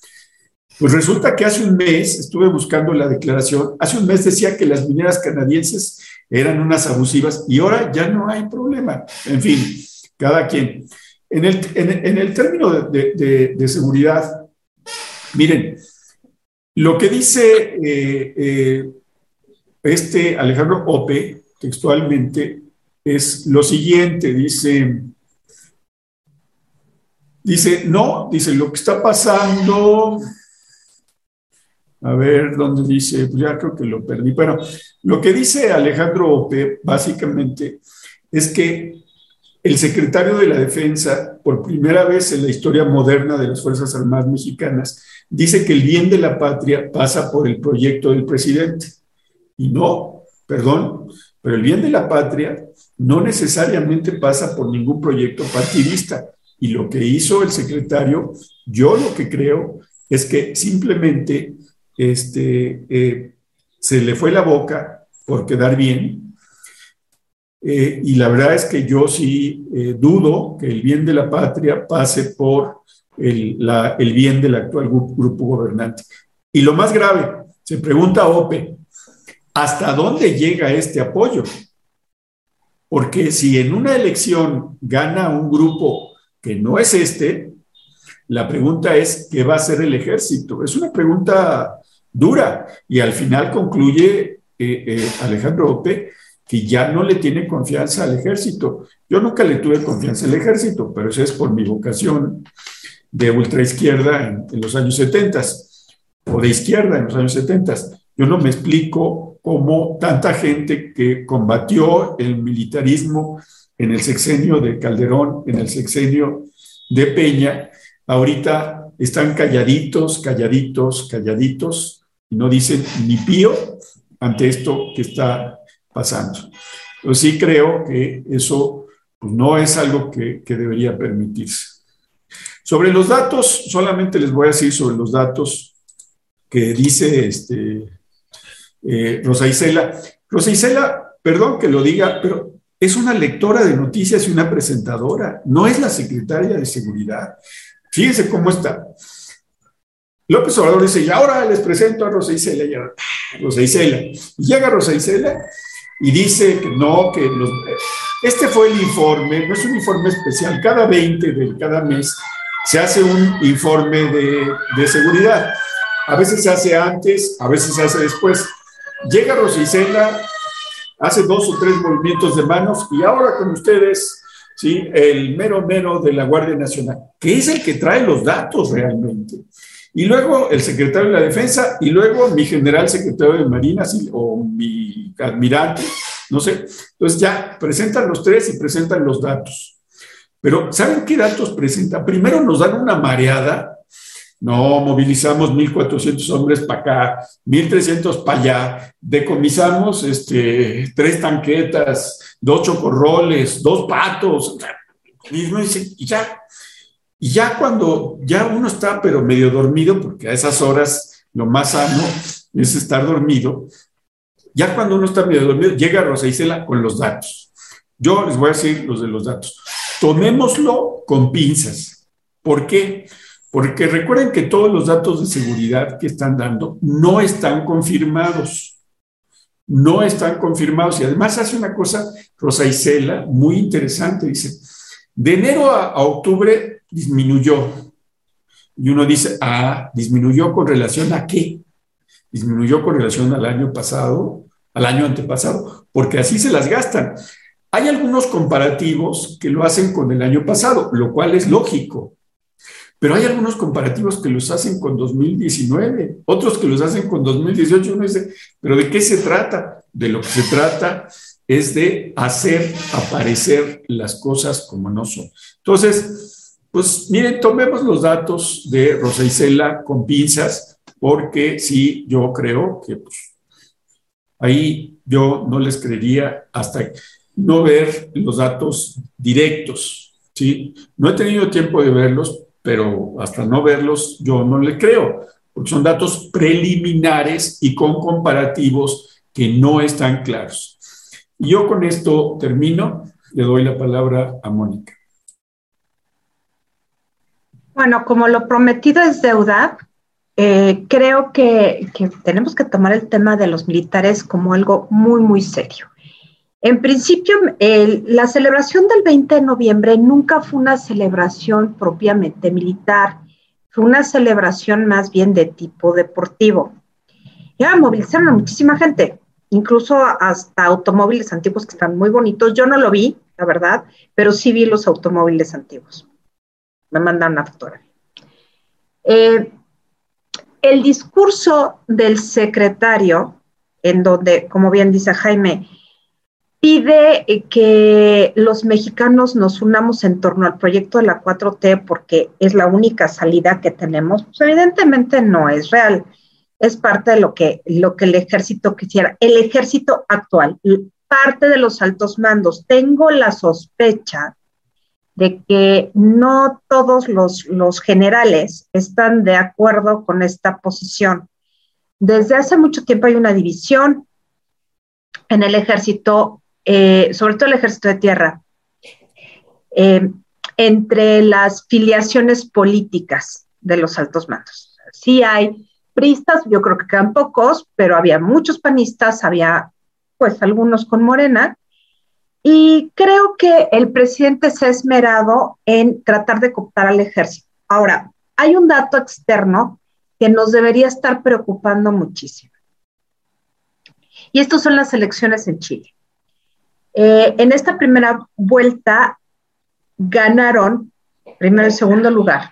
Pues resulta que hace un mes, estuve buscando la declaración, hace un mes decía que las mineras canadienses eran unas abusivas y ahora ya no hay problema. En fin, cada quien. En el, en, el término de, seguridad, miren, lo que dice eh, eh, este Alejandro Ope textualmente es lo siguiente, dice, dice, no, dice, lo que está pasando a ver, ¿dónde dice? Pues ya creo que lo perdí. Bueno, lo que dice Alejandro Ope, básicamente, es que el secretario de la Defensa, por primera vez en la historia moderna de las Fuerzas Armadas Mexicanas, dice que el bien de la patria pasa por el proyecto del presidente. Y no, perdón, pero el bien de la patria no necesariamente pasa por ningún proyecto partidista. Y lo que hizo el secretario, yo lo que creo es que simplemente este, eh, se le fue la boca por quedar bien. Eh, y la verdad es que yo sí eh, dudo que el bien de la patria pase por el, el bien del actual grupo, gobernante. Y lo más grave, se pregunta OPE, ¿hasta dónde llega este apoyo? Porque si en una elección gana un grupo que no es este, la pregunta es, ¿qué va a hacer el ejército? Es una pregunta dura. Y al final concluye eh, eh, Alejandro Ope que ya no le tiene confianza al ejército. Yo nunca le tuve confianza al ejército, pero eso es por mi vocación de ultraizquierda en, en los años 70 o de izquierda en los años 70. Yo no me explico cómo tanta gente que combatió el militarismo en el sexenio de Calderón, en el sexenio de Peña, ahorita están calladitos, calladitos, calladitos, y no dicen ni pío ante esto que está pasando. Yo sí creo que eso pues, no es algo que, debería permitirse. Sobre los datos, solamente les voy a decir sobre los datos que dice este, eh, Rosa Isela. Rosa Isela, perdón que lo diga, pero es una lectora de noticias y una presentadora, no es la secretaria de seguridad. Fíjense cómo está. López Obrador dice, y ahora les presento a Rosa Isela. Rosa Isela. Llega Rosa Isela y dice que no, que los, este fue el informe, no es un informe especial, cada 20 de cada mes se hace un informe de, de seguridad. A veces se hace antes, a veces se hace después. Llega Rosa Isela, hace dos o tres movimientos de manos y ahora con ustedes, ¿sí? el mero mero de la Guardia Nacional, que es el que trae los datos realmente. Y luego el secretario de la Defensa, y luego mi general secretario de Marina, o mi admirante, no sé. Entonces ya presentan los tres y presentan los datos. Pero ¿saben qué datos presentan? Primero nos dan una mareada. No, movilizamos 1.400 hombres para acá, 1.300 para allá, decomisamos este, tres tanquetas, dos chocorroles, dos patos. Y ya, y ya cuando ya uno está pero medio dormido, porque a esas horas lo más sano es estar dormido, ya cuando uno está medio dormido, llega Rosa Isela con los datos. Yo les voy a decir los de los datos. Tomémoslo con pinzas. ¿Por qué? Porque recuerden que todos los datos de seguridad que están dando no están confirmados. no están confirmados. Y además hace una cosa, Rosa Isela, muy interesante, dice, de enero a, a octubre disminuyó. Y uno dice, ah, disminuyó con relación a qué? Disminuyó con relación al año pasado, al año antepasado, porque así se las gastan. Hay algunos comparativos que lo hacen con el año pasado, lo cual es lógico. Pero hay algunos comparativos que los hacen con 2019, otros que los hacen con 2018. Uno dice, ¿pero de qué se trata? De lo que se trata es de hacer aparecer las cosas como no son. Entonces, pues miren, tomemos los datos de Rosa Isela con pinzas, porque sí, yo creo que pues, ahí yo no les creería hasta no ver los datos directos. ¿sí? No he tenido tiempo de verlos, pero hasta no verlos yo no le creo, porque son datos preliminares y con comparativos que no están claros. Y yo con esto termino, le doy la palabra a Mónica. Bueno, como lo prometido es deuda, eh, creo que, que tenemos que tomar el tema de los militares como algo muy, muy serio. En principio, la celebración del 20 de noviembre nunca fue una celebración propiamente militar, fue una celebración más bien de tipo deportivo. Ya movilizaron a muchísima gente, incluso hasta automóviles antiguos que están muy bonitos. Yo no lo vi, la verdad, pero sí vi los automóviles antiguos. Me mandaron una fotografía. Eh, el discurso del secretario, en donde, como bien dice Jaime, pide eh, que los mexicanos nos unamos en torno al proyecto de la 4T porque es la única salida que tenemos, pues evidentemente no es real. Es parte de lo que, lo que el ejército quisiera. El ejército actual, parte de los altos mandos, tengo la sospecha de que no todos los, los generales están de acuerdo con esta posición. Desde hace mucho tiempo hay una división en el ejército eh, sobre todo el ejército de tierra, eh, entre las filiaciones políticas de los altos mandos. Sí hay pristas, yo creo que quedan pocos, pero había muchos panistas, había pues algunos con Morena, y creo que el presidente se ha esmerado en tratar de cooptar al ejército. Ahora, hay un dato externo que nos debería estar preocupando muchísimo. Y estos son las elecciones en Chile. Eh, en esta primera vuelta ganaron primero y segundo lugar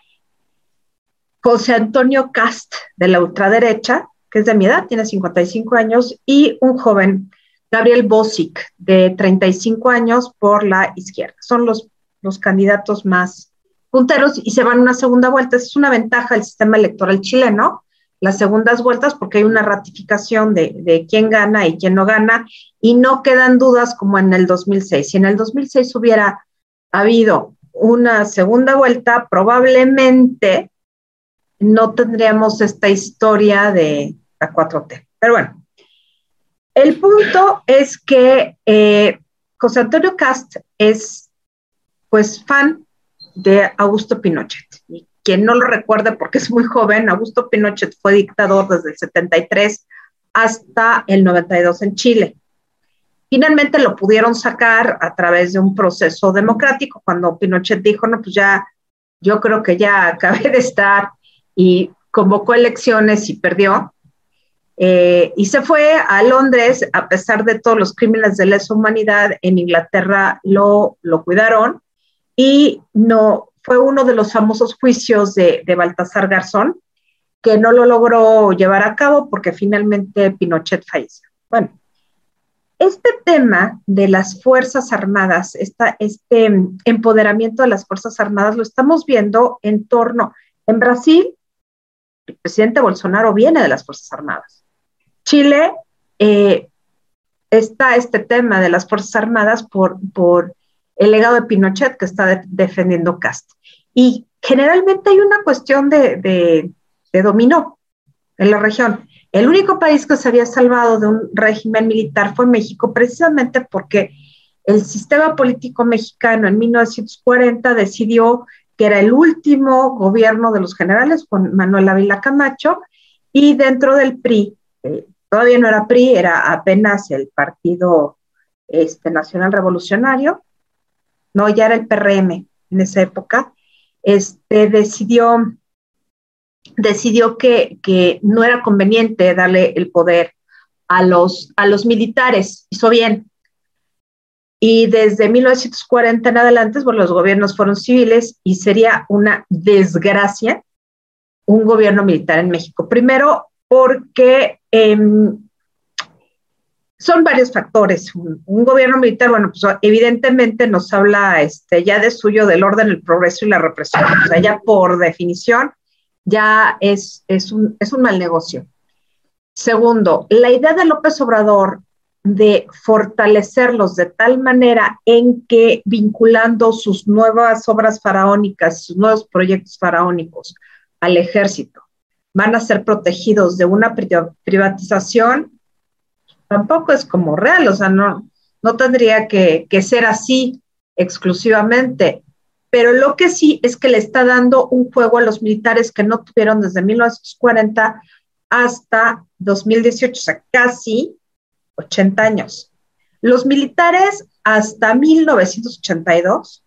José Antonio Cast de la ultraderecha, que es de mi edad, tiene 55 años, y un joven, Gabriel Bosic, de 35 años por la izquierda. Son los, los candidatos más punteros y se van a una segunda vuelta. es una ventaja del sistema electoral chileno, las segundas vueltas porque hay una ratificación de, quién gana y quién no gana y no quedan dudas como en el 2006. Si en el 2006 hubiera habido una segunda vuelta, probablemente no tendríamos esta historia de la 4T. Pero bueno, el punto es que eh, José Antonio Cast es pues fan de Augusto Pinochet y quien no lo recuerde porque es muy joven, Augusto Pinochet fue dictador desde el 73 hasta el 92 en Chile. Finalmente lo pudieron sacar a través de un proceso democrático cuando Pinochet dijo, no, pues ya, yo creo que ya acabé de estar y convocó elecciones y perdió. Eh, y se fue a Londres, a pesar de todos los crímenes de lesa humanidad, en Inglaterra lo, lo cuidaron y no, fue uno de los famosos juicios de, Baltasar Garzón, que no lo logró llevar a cabo porque finalmente Pinochet falleció. Bueno, este tema de las Fuerzas Armadas, este empoderamiento de las Fuerzas Armadas, lo estamos viendo en torno, en Brasil, el presidente Bolsonaro viene de las Fuerzas Armadas. Chile eh, está este tema de las Fuerzas Armadas por, por el legado de Pinochet que está defendiendo Cast. Y generalmente hay una cuestión de, de, dominó en la región. El único país que se había salvado de un régimen militar fue México, precisamente porque el sistema político mexicano en 1940 decidió que era el último gobierno de los generales con Manuel Ávila Camacho y dentro del PRI, eh, todavía no era PRI, era apenas el Partido este, Nacional Revolucionario, no, ya era el PRM en esa época, este, decidió, decidió que, que no era conveniente darle el poder a los, a los militares, hizo bien. Y desde 1940 en adelante, bueno, los gobiernos fueron civiles y sería una desgracia un gobierno militar en México. Primero, porque em, son varios factores. Un, gobierno militar, bueno, pues evidentemente nos habla este, ya de suyo del orden, el progreso y la represión. O sea, ya por definición, ya es, es, un, es un mal negocio. Segundo, la idea de López Obrador de fortalecerlos de tal manera en que vinculando sus nuevas obras faraónicas, sus nuevos proyectos faraónicos al ejército, van a ser protegidos de una privatización, tampoco es como real, o sea, no, no tendría que, que ser así exclusivamente. Pero lo que sí es que le está dando un juego a los militares que no tuvieron desde 1940 hasta 2018, o sea, casi 80 años. Los militares hasta 1982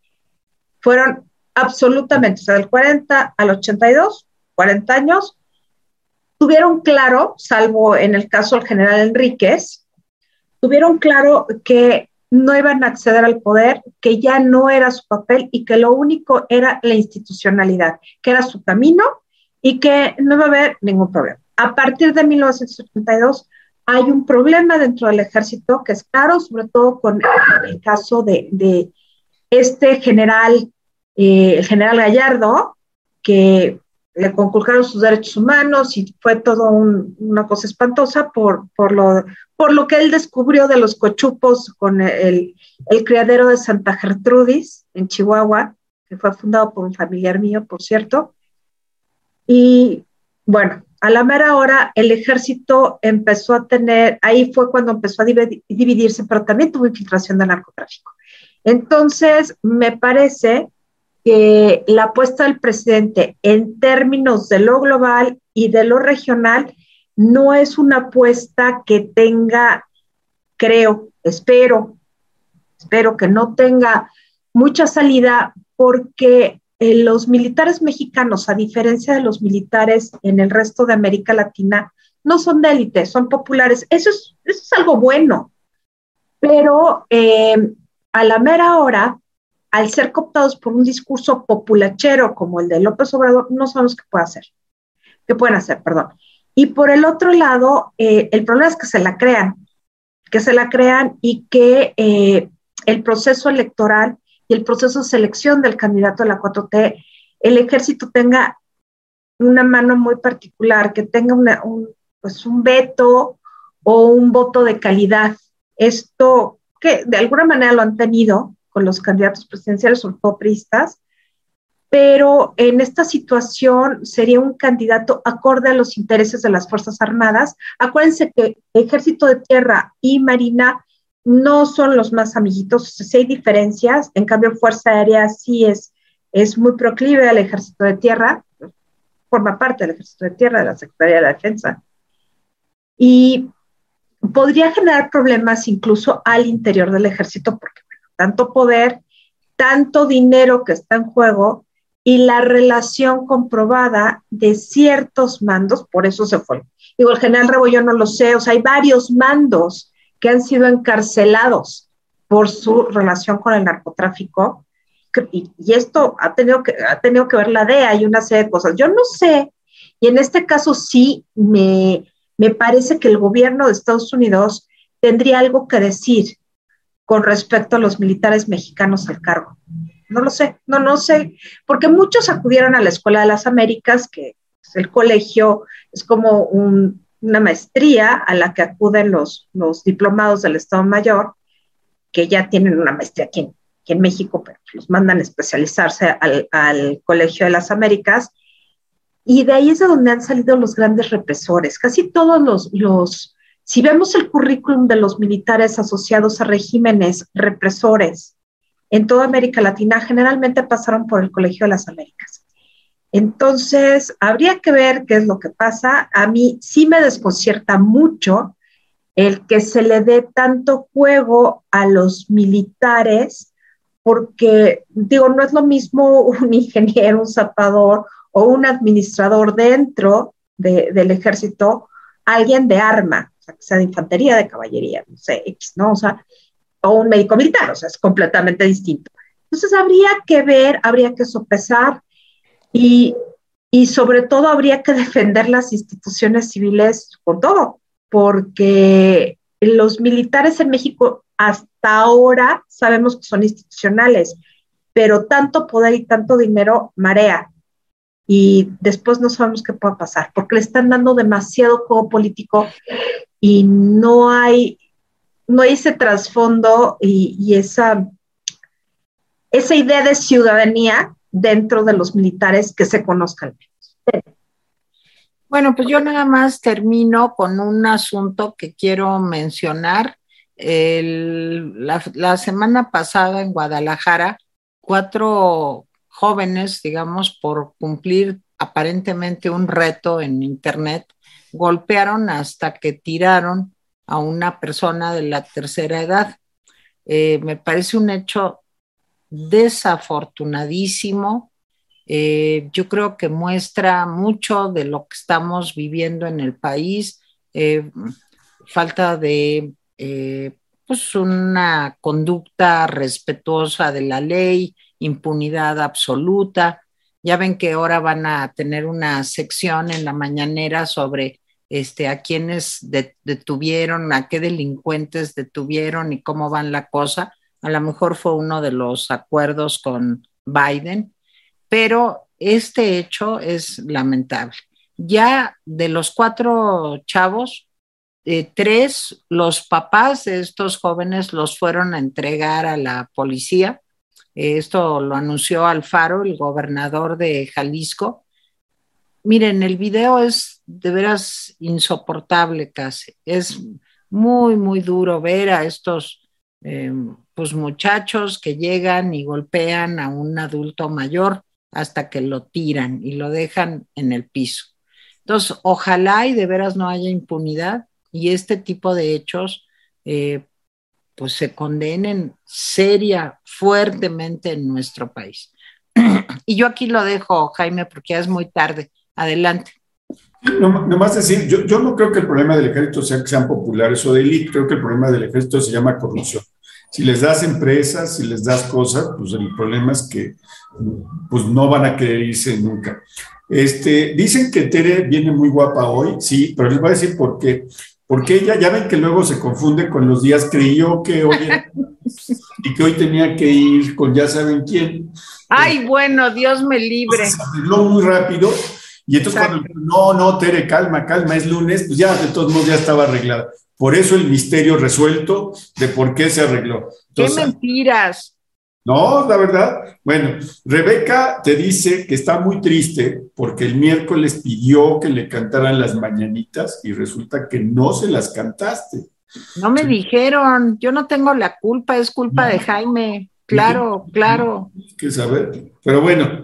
fueron absolutamente, o sea, del 40 al 82, 40 años, tuvieron claro, salvo en el caso del general Enríquez, tuvieron claro que no iban a acceder al poder, que ya no era su papel y que lo único era la institucionalidad, que era su camino y que no iba a haber ningún problema. A partir de 1982 hay un problema dentro del ejército que es claro, sobre todo con el caso de, este general, eh, el general Gallardo, que le conculcaron sus derechos humanos y fue todo una cosa espantosa por, por, lo, por lo que él descubrió de los cochupos con el, el criadero de Santa Gertrudis en Chihuahua, que fue fundado por un familiar mío, por cierto. Y bueno, a la mera hora el ejército empezó a tener, ahí fue cuando empezó a dividirse, pero también tuvo infiltración del narcotráfico. Entonces, me parece que la apuesta del presidente en términos de lo global y de lo regional no es una apuesta que tenga, creo, espero, espero que no tenga mucha salida porque eh, los militares mexicanos, a diferencia de los militares en el resto de América Latina, no son de élite, son populares. Eso es, eso es algo bueno. Pero eh, a la mera hora, al ser cooptados por un discurso populachero como el de López Obrador, no sabemos qué puede hacer. ¿Qué pueden hacer? Perdón. Y por el otro lado, eh, el problema es que se la crean, que se la crean y que el proceso electoral y el proceso de selección del candidato a la 4T, el ejército tenga una mano muy particular, que tenga un, pues un veto o un voto de calidad. Esto que de alguna manera lo han tenido con los candidatos presidenciales, sobre todo priistas, pero en esta situación sería un candidato acorde a los intereses de las Fuerzas Armadas. Acuérdense que Ejército de Tierra y Marina no son los más amiguitos, sí hay diferencias, en cambio Fuerza Aérea sí es, es muy proclive al ejército de tierra, forma parte del ejército de tierra de la Secretaría de la Defensa. Y podría generar problemas incluso al interior del ejército, porque tanto poder, tanto dinero que está en juego y la relación comprobada de ciertos mandos, por eso se fue. Digo, el general Rebollo no lo sé, o sea, hay varios mandos que han sido encarcelados por su relación con el narcotráfico. Y, esto ha tenido, que, ha tenido que ver la DEA y una serie de cosas. Yo no sé, y en este caso sí me, me parece que el gobierno de Estados Unidos tendría algo que decir con respecto a los militares mexicanos al cargo. No lo sé, no, no sé, porque muchos acudieron a la Escuela de las Américas, que es el colegio, es como un, una maestría a la que acuden los, los diplomados del Estado Mayor, que ya tienen una maestría aquí en, México, pero los mandan a especializarse al, al, Colegio de las Américas. Y de ahí es de donde han salido los grandes represores. Casi todos los, los, si vemos el currículum de los militares asociados a regímenes represores en toda América Latina, generalmente pasaron por el Colegio de las Américas. Entonces, habría que ver qué es lo que pasa. A mí sí me desconcierta mucho el que se le dé tanto juego a los militares, porque digo, no es lo mismo un ingeniero, un zapador o un administrador dentro del ejército, alguien de arma, sea, que sea de infantería, de caballería, no sé, X, ¿no? O sea, o un médico militar, o sea, es completamente distinto. Entonces habría que ver, habría que sopesar y, y sobre todo habría que defender las instituciones civiles con todo, porque los militares en México hasta ahora sabemos que son institucionales, pero tanto poder y tanto dinero marea. Y después no sabemos qué pueda pasar, porque le están dando demasiado juego político y no hay, no hay ese trasfondo y, esa, esa idea de ciudadanía dentro de los militares que se conozcan. Bueno, pues yo nada más termino con un asunto que quiero mencionar. la, semana pasada en Guadalajara, cuatro jóvenes, digamos, por cumplir aparentemente un reto en Internet, golpearon hasta que tiraron a una persona de la tercera edad. Eh, me parece un hecho desafortunadísimo, eh, yo creo que muestra mucho de lo que estamos viviendo en el país, eh, falta de pues una conducta respetuosa de la ley, impunidad absoluta. Ya ven que ahora van a tener una sección en la mañanera sobre este, a quienes detuvieron, a qué delincuentes detuvieron y cómo van la cosa. A lo mejor fue uno de los acuerdos con Biden pero este hecho es lamentable. Ya de los cuatro chavos, eh, tres, los papás de estos jóvenes los fueron a entregar a la policía. Eh, esto lo anunció Alfaro, el gobernador de Jalisco. Miren, el video es de veras insoportable casi. Es muy, muy duro ver a estos eh, pues, muchachos que llegan y golpean a un adulto mayor hasta que lo tiran y lo dejan en el piso. Entonces, ojalá y de veras no haya impunidad y este tipo de hechos eh, pues se condenen seria, fuertemente en nuestro país. y yo aquí lo dejo, Jaime, porque ya es muy tarde. Adelante. No, más decir, yo, yo, no creo que el problema del ejército sea que sean populares o de élite, creo que el problema del ejército se llama corrupción. Si les das empresas, si les das cosas, pues el problema es que pues no van a querer irse nunca. Este, dicen que Tere viene muy guapa hoy, sí, pero les voy a decir por qué. Porque ella, ya ven que luego se confunde con los días, creyó que hoy y que hoy tenía que ir con ya saben quién. Ay, bueno, Dios me libre. Se arregló muy rápido y entonces cuando no, no, Tere, calma, calma, es lunes, pues ya de todos modos ya estaba arreglada. Por eso el misterio resuelto de por qué se arregló. ¡Qué mentiras! No, la verdad. Bueno, Rebeca te dice que está muy triste porque el miércoles pidió que le cantaran las mañanitas y resulta que no se las cantaste. No me dijeron, yo no tengo la culpa, es culpa de Jaime. Claro, claro. Que saber. Pero bueno,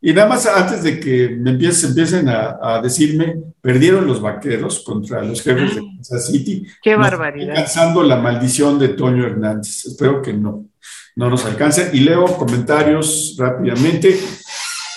y nada más antes de que me empiecen, empiecen a, decirme, perdieron los vaqueros contra los jefes de Kansas City. Qué barbaridad. Alcanzando la maldición de Toño Hernández. Espero que no, no nos alcance. Y leo comentarios rápidamente.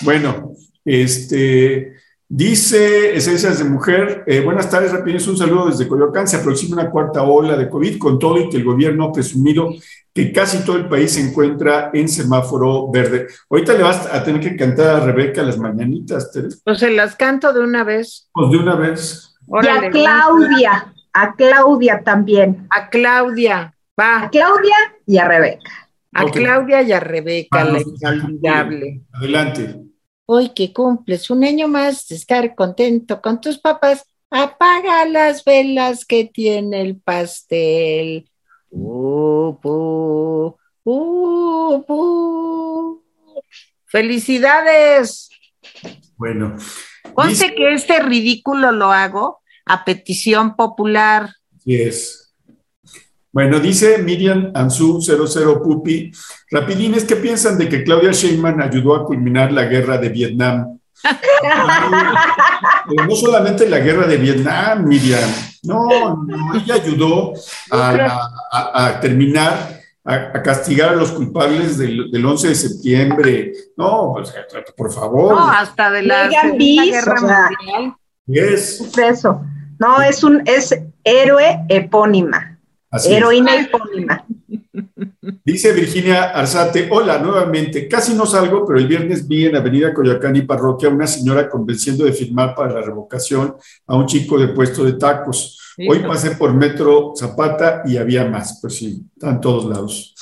Bueno, este, Dice Esencias de Mujer, eh, buenas tardes, rapidez, un saludo desde Coyoacán. Se aproxima una cuarta ola de COVID con todo y que el gobierno ha presumido que casi todo el país se encuentra en semáforo verde. Ahorita le vas a tener que cantar a Rebeca las mañanitas, Teresa. Pues se las canto de una vez. Pues de una vez. y a Claudia, a Claudia también. A Claudia, va. A Claudia y a Rebeca. A Claudia y a Rebeca, la inolvidable. Adelante. Hoy que cumples un año más de estar contento con tus papás, apaga las velas que tiene el pastel. ¡Felicidades! Bueno. Conste que este ridículo lo hago a petición popular. Sí es. Bueno, dice Miriam Ansu 00 Pupi, rapidines, ¿qué piensan de que Claudia Sheinbaum ayudó a culminar la guerra de Vietnam? no solamente la guerra de Vietnam, Miriam, no, no ella ayudó a, terminar, a, castigar a los culpables del, 11 de septiembre. No, pues, por favor. No, hasta de la Guerra Mundial. Es eso. No, es un es héroe epónima. Heroína epónima. Dice Virginia Arzate, hola nuevamente, casi no salgo, pero el viernes vi en Avenida Coyoacán y Parroquia una señora convenciendo de firmar para la revocación a un chico de puesto de tacos. Hoy pasé por Metro Zapata y había más, pues sí, están todos lados.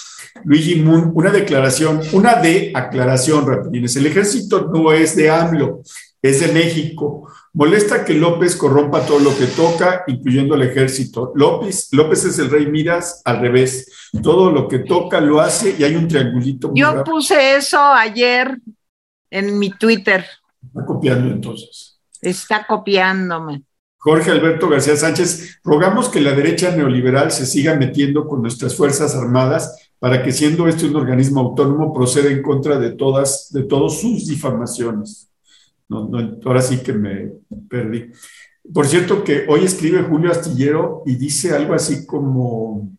Luigi Moon, una declaración, una de aclaración, rapidines. El ejército no es de AMLO, es de México. Molesta que López corrompa todo lo que toca, incluyendo el ejército. López, López es el rey Miras al revés. Todo lo que toca lo hace y hay un triangulito. Yo puse eso ayer en mi Twitter. Está copiando entonces. Está copiándome. Jorge Alberto García Sánchez, rogamos que la derecha neoliberal se siga metiendo con nuestras Fuerzas Armadas para que siendo este un organismo autónomo proceda en contra de todas, de todas sus difamaciones. No, ahora sí que me perdí. Por cierto, que hoy escribe Julio Astillero y dice algo así como,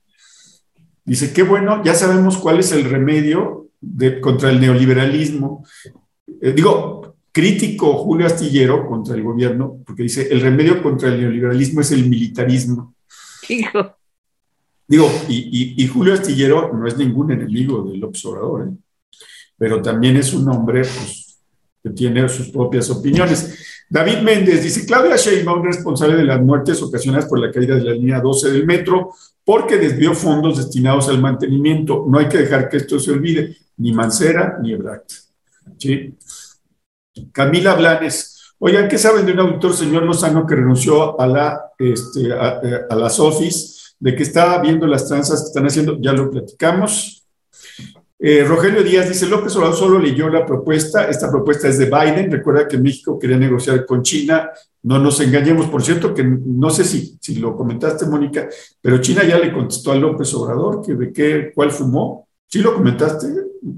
dice, qué bueno, ya sabemos cuál es el remedio de, contra el neoliberalismo. Eh, digo, crítico Julio Astillero contra el gobierno, porque dice, el remedio contra el neoliberalismo es el militarismo. Hijo. Digo, y, Julio Astillero no es ningún enemigo del observador, ¿eh? pero también es un hombre pues, tiene sus propias opiniones. David Méndez dice, Claudia Sheinbaum responsable de las muertes ocasionadas por la caída de la línea 12 del metro porque desvió fondos destinados al mantenimiento. No hay que dejar que esto se olvide, ni Mancera ni Ebrard. ¿Sí? Camila Blanes, oigan, ¿qué saben de un auditor, señor Lozano, que renunció a la, este, a, a las office, de que estaba viendo las tranzas que están haciendo? Ya lo platicamos. Eh, Rogelio Díaz dice, López Obrador solo leyó la propuesta, esta propuesta es de Biden, recuerda que México quería negociar con China, no nos engañemos, por cierto, que no sé si, si lo comentaste, Mónica, pero China ya le contestó a López Obrador que de qué, cuál fumó. ¿Sí lo comentaste,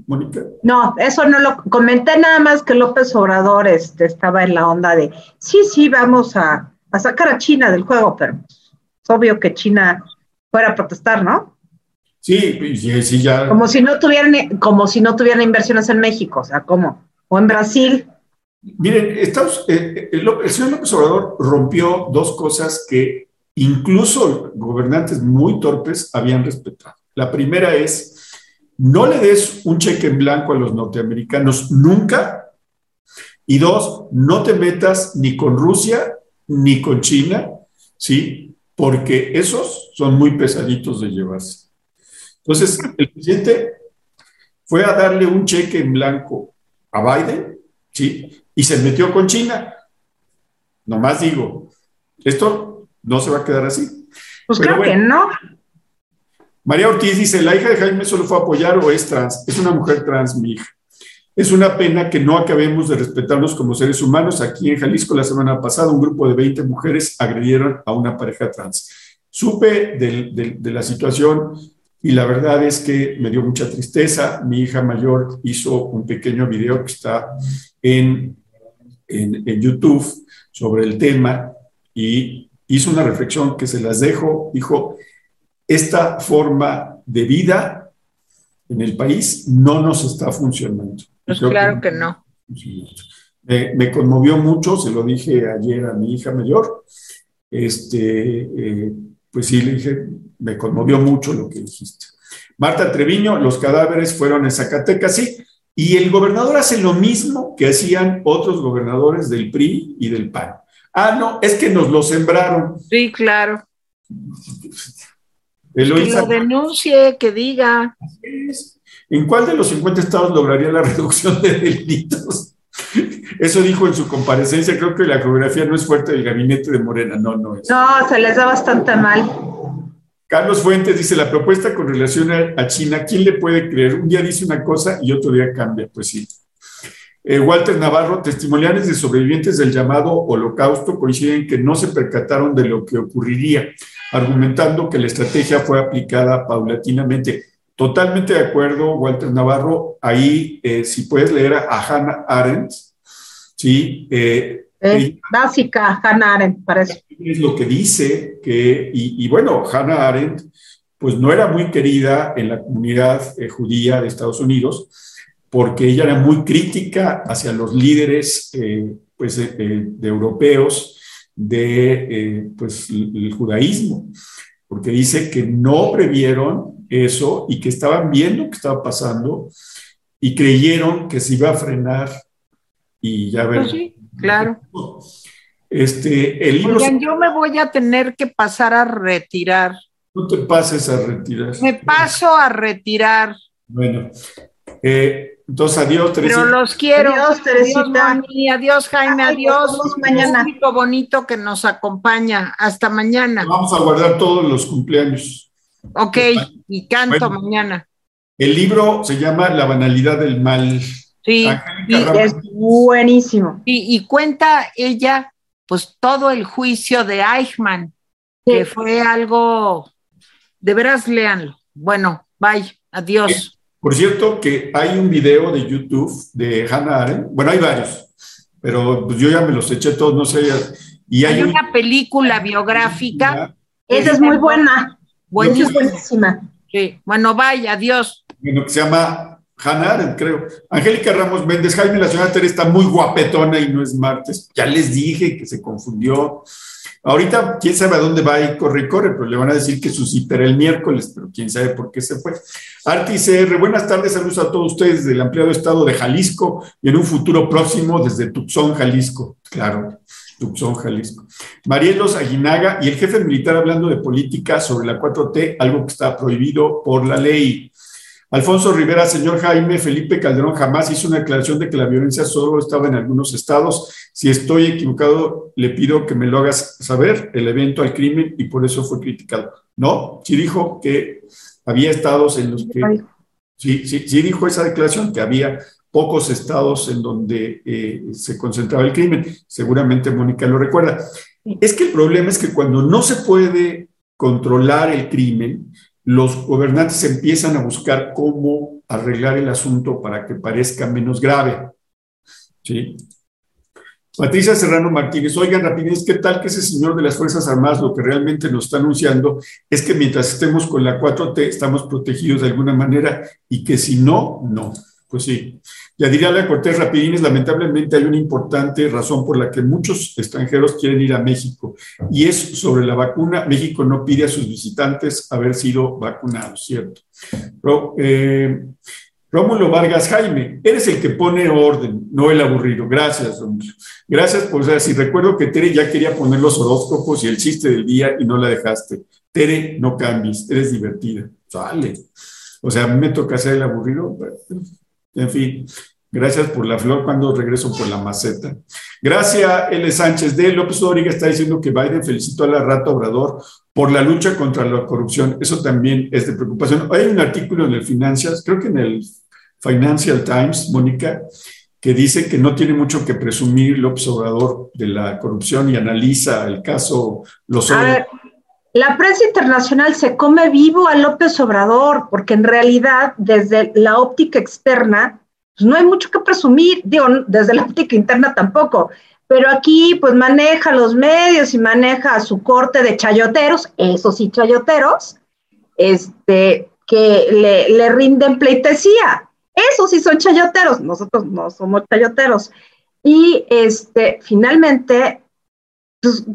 Mónica? No, eso no lo comenté nada más que López Obrador este, estaba en la onda de, sí, sí, vamos a, a sacar a China del juego, pero es obvio que China fuera a protestar, ¿no? Sí, sí, ya. Como si no tuvieran, como si no tuvieran inversiones en México, o sea, ¿cómo? O en Brasil. Miren, estamos, eh, el, el, señor López Obrador rompió dos cosas que incluso gobernantes muy torpes habían respetado. La primera es, no le des un cheque en blanco a los norteamericanos nunca. Y dos, no te metas ni con Rusia ni con China, ¿sí? Porque esos son muy pesaditos de llevarse. Entonces, el presidente fue a darle un cheque en blanco a Biden, ¿sí? Y se metió con China. Nomás digo, esto no se va a quedar así. Pues creo que no. María Ortiz dice, la hija de Jaime solo fue a apoyar o es trans. Es una mujer trans, mi hija. Es una pena que no acabemos de respetarnos como seres humanos. Aquí en Jalisco la semana pasada un grupo de 20 mujeres agredieron a una pareja trans. Supe de la situación y la verdad es que me dio mucha tristeza. Mi hija mayor hizo un pequeño video que está en, en, YouTube sobre el tema y hizo una reflexión que se las dejo. Dijo, esta forma de vida en el país no nos está funcionando. Pues claro que, no. Me, conmovió mucho, se lo dije ayer a mi hija mayor. Este, eh, pues sí, le dije, me conmovió mucho lo que dijiste. Marta Treviño, los cadáveres fueron en Zacatecas, sí, y el gobernador hace lo mismo que hacían otros gobernadores del PRI y del PAN. Ah, no, es que nos lo sembraron. Sí, claro. que lo denuncie, que diga. ¿En cuál de los 50 estados lograría la reducción de delitos? Eso dijo en su comparecencia. Creo que la geografía no es fuerte del gabinete de Morena. No, no es. No, se les da bastante mal. Carlos Fuentes dice, la propuesta con relación a, China, ¿quién le puede creer? Un día dice una cosa y otro día cambia, pues sí. Eh, Walter Navarro, testimoniales de sobrevivientes del llamado holocausto coinciden que no se percataron de lo que ocurriría, argumentando que la estrategia fue aplicada paulatinamente. Totalmente de acuerdo, Walter Navarro. Ahí, eh, si puedes leer a Hannah Arendt, ¿sí? Eh, básica, Hannah Arendt, parece. Es lo que dice que, y, bueno, Hannah Arendt, pues no era muy querida en la comunidad eh, judía de Estados Unidos, porque ella era muy crítica hacia los líderes eh, pues, de europeos de pues, el judaísmo, porque dice que no previeron eso y que estaban viendo que estaba pasando y creyeron que se iba a frenar y ya ver. Pues sí, claro. Este, el libro. yo me voy a tener que pasar a retirar. No te pases a retirar. Me paso a retirar. Bueno, eh, entonces adiós, Teresita. Pero los quiero. Adiós, Teresita. Adiós, adiós Jaime, adiós. mañana. Un bonito que nos acompaña. Hasta mañana. Vamos a guardar todos los cumpleaños. Ok, y canto mañana. El libro se llama La banalidad del mal. Sí, y es buenísimo. Y, cuenta ella, pues todo el juicio de Eichmann, que fue algo, de veras léanlo. Bueno, bye, adiós. Por cierto, que hay un video de YouTube de Hannah Arendt, bueno, hay varios, pero pues yo ya me los eché todos, no sé. Y hay, una película biográfica. Esa es muy buena. Buenísima. Sí, bueno, bye, adiós. Bueno, que se llama Hannah creo. Angélica Ramos Méndez, Jaime, la señora Tere está muy guapetona y no es martes. Ya les dije que se confundió. Ahorita, quién sabe a dónde va y corre y corre, pero le van a decir que suscitará el miércoles, pero quién sabe por qué se fue. Arti CR, buenas tardes, saludos a todos ustedes del ampliado estado de Jalisco y en un futuro próximo desde Tucson, Jalisco. Claro, Tucson, Jalisco. Marielos Aguinaga y el jefe militar hablando de política sobre la 4T, algo que está prohibido por la ley. Alfonso Rivera, señor Jaime, Felipe Calderón jamás hizo una declaración de que la violencia solo estaba en algunos estados. Si estoy equivocado, le pido que me lo hagas saber, el evento al crimen, y por eso fue criticado. No, sí dijo que había estados en los que... Sí, sí, sí dijo esa declaración, que había pocos estados en donde eh, se concentraba el crimen. Seguramente Mónica lo recuerda. Es que el problema es que cuando no se puede controlar el crimen, los gobernantes empiezan a buscar cómo arreglar el asunto para que parezca menos grave. ¿Sí? Patricia Serrano Martínez, oigan rapidez, ¿qué tal que ese señor de las Fuerzas Armadas lo que realmente nos está anunciando es que mientras estemos con la 4T estamos protegidos de alguna manera y que si no, no? Pues sí. Ya diría la Cortés Rapidines, lamentablemente hay una importante razón por la que muchos extranjeros quieren ir a México y es sobre la vacuna. México no pide a sus visitantes haber sido vacunados, ¿cierto? Eh, Rómulo Vargas Jaime, eres el que pone orden, no el aburrido. Gracias, Rómulo. Gracias por, o sea, si recuerdo que Tere ya quería poner los horóscopos y el chiste del día y no la dejaste. Tere, no cambies, eres divertida. Sale. O sea, me toca hacer el aburrido. En fin, gracias por la flor cuando regreso por la maceta. Gracias, L. Sánchez de López Obrador está diciendo que Biden felicitó a la rata Obrador por la lucha contra la corrupción. Eso también es de preocupación. Hay un artículo en el Financial, creo que en el Financial Times, Mónica, que dice que no tiene mucho que presumir López Obrador de la corrupción y analiza el caso Los la prensa internacional se come vivo a López Obrador, porque en realidad, desde la óptica externa, pues no hay mucho que presumir, digo, desde la óptica interna tampoco, pero aquí pues maneja los medios y maneja su corte de chayoteros, esos sí chayoteros, este, que le, le rinden pleitesía. Esos sí son chayoteros, nosotros no somos chayoteros. Y este, finalmente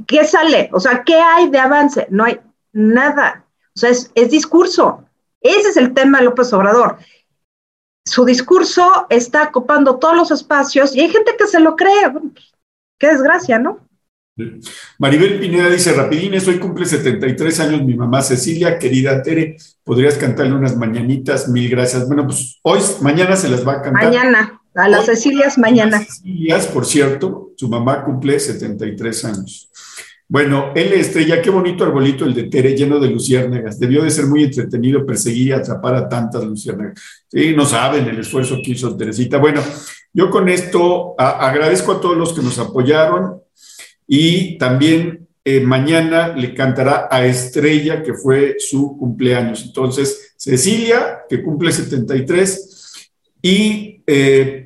¿qué sale? O sea, ¿qué hay de avance? No hay nada. O sea, es, discurso. Ese es el tema de López Obrador. Su discurso está ocupando todos los espacios y hay gente que se lo cree. Pues, qué desgracia, ¿no? Maribel Pineda dice, rapidines, hoy cumple 73 años mi mamá Cecilia, querida Tere, podrías cantarle unas mañanitas, mil gracias. Bueno, pues hoy, mañana se las va a cantar. Mañana. A las Cecilias mañana. Cecilias, por cierto, su mamá cumple 73 años. Bueno, él estrella, qué bonito arbolito el de Tere, lleno de luciérnagas. Debió de ser muy entretenido perseguir y atrapar a tantas luciérnagas. Sí, no saben el esfuerzo que hizo Teresita. Bueno, yo con esto agradezco a todos los que nos apoyaron y también eh, mañana le cantará a Estrella, que fue su cumpleaños. Entonces, Cecilia, que cumple 73, y eh,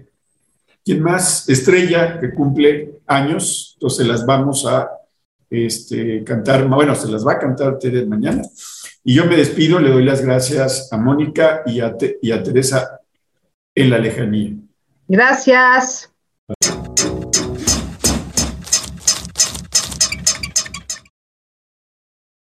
¿quién más? Estrella, que cumple años, entonces las vamos a este, cantar, bueno, se las va a cantar Tere mañana. Y yo me despido, le doy las gracias a Mónica y a, y a Teresa en la lejanía. Gracias.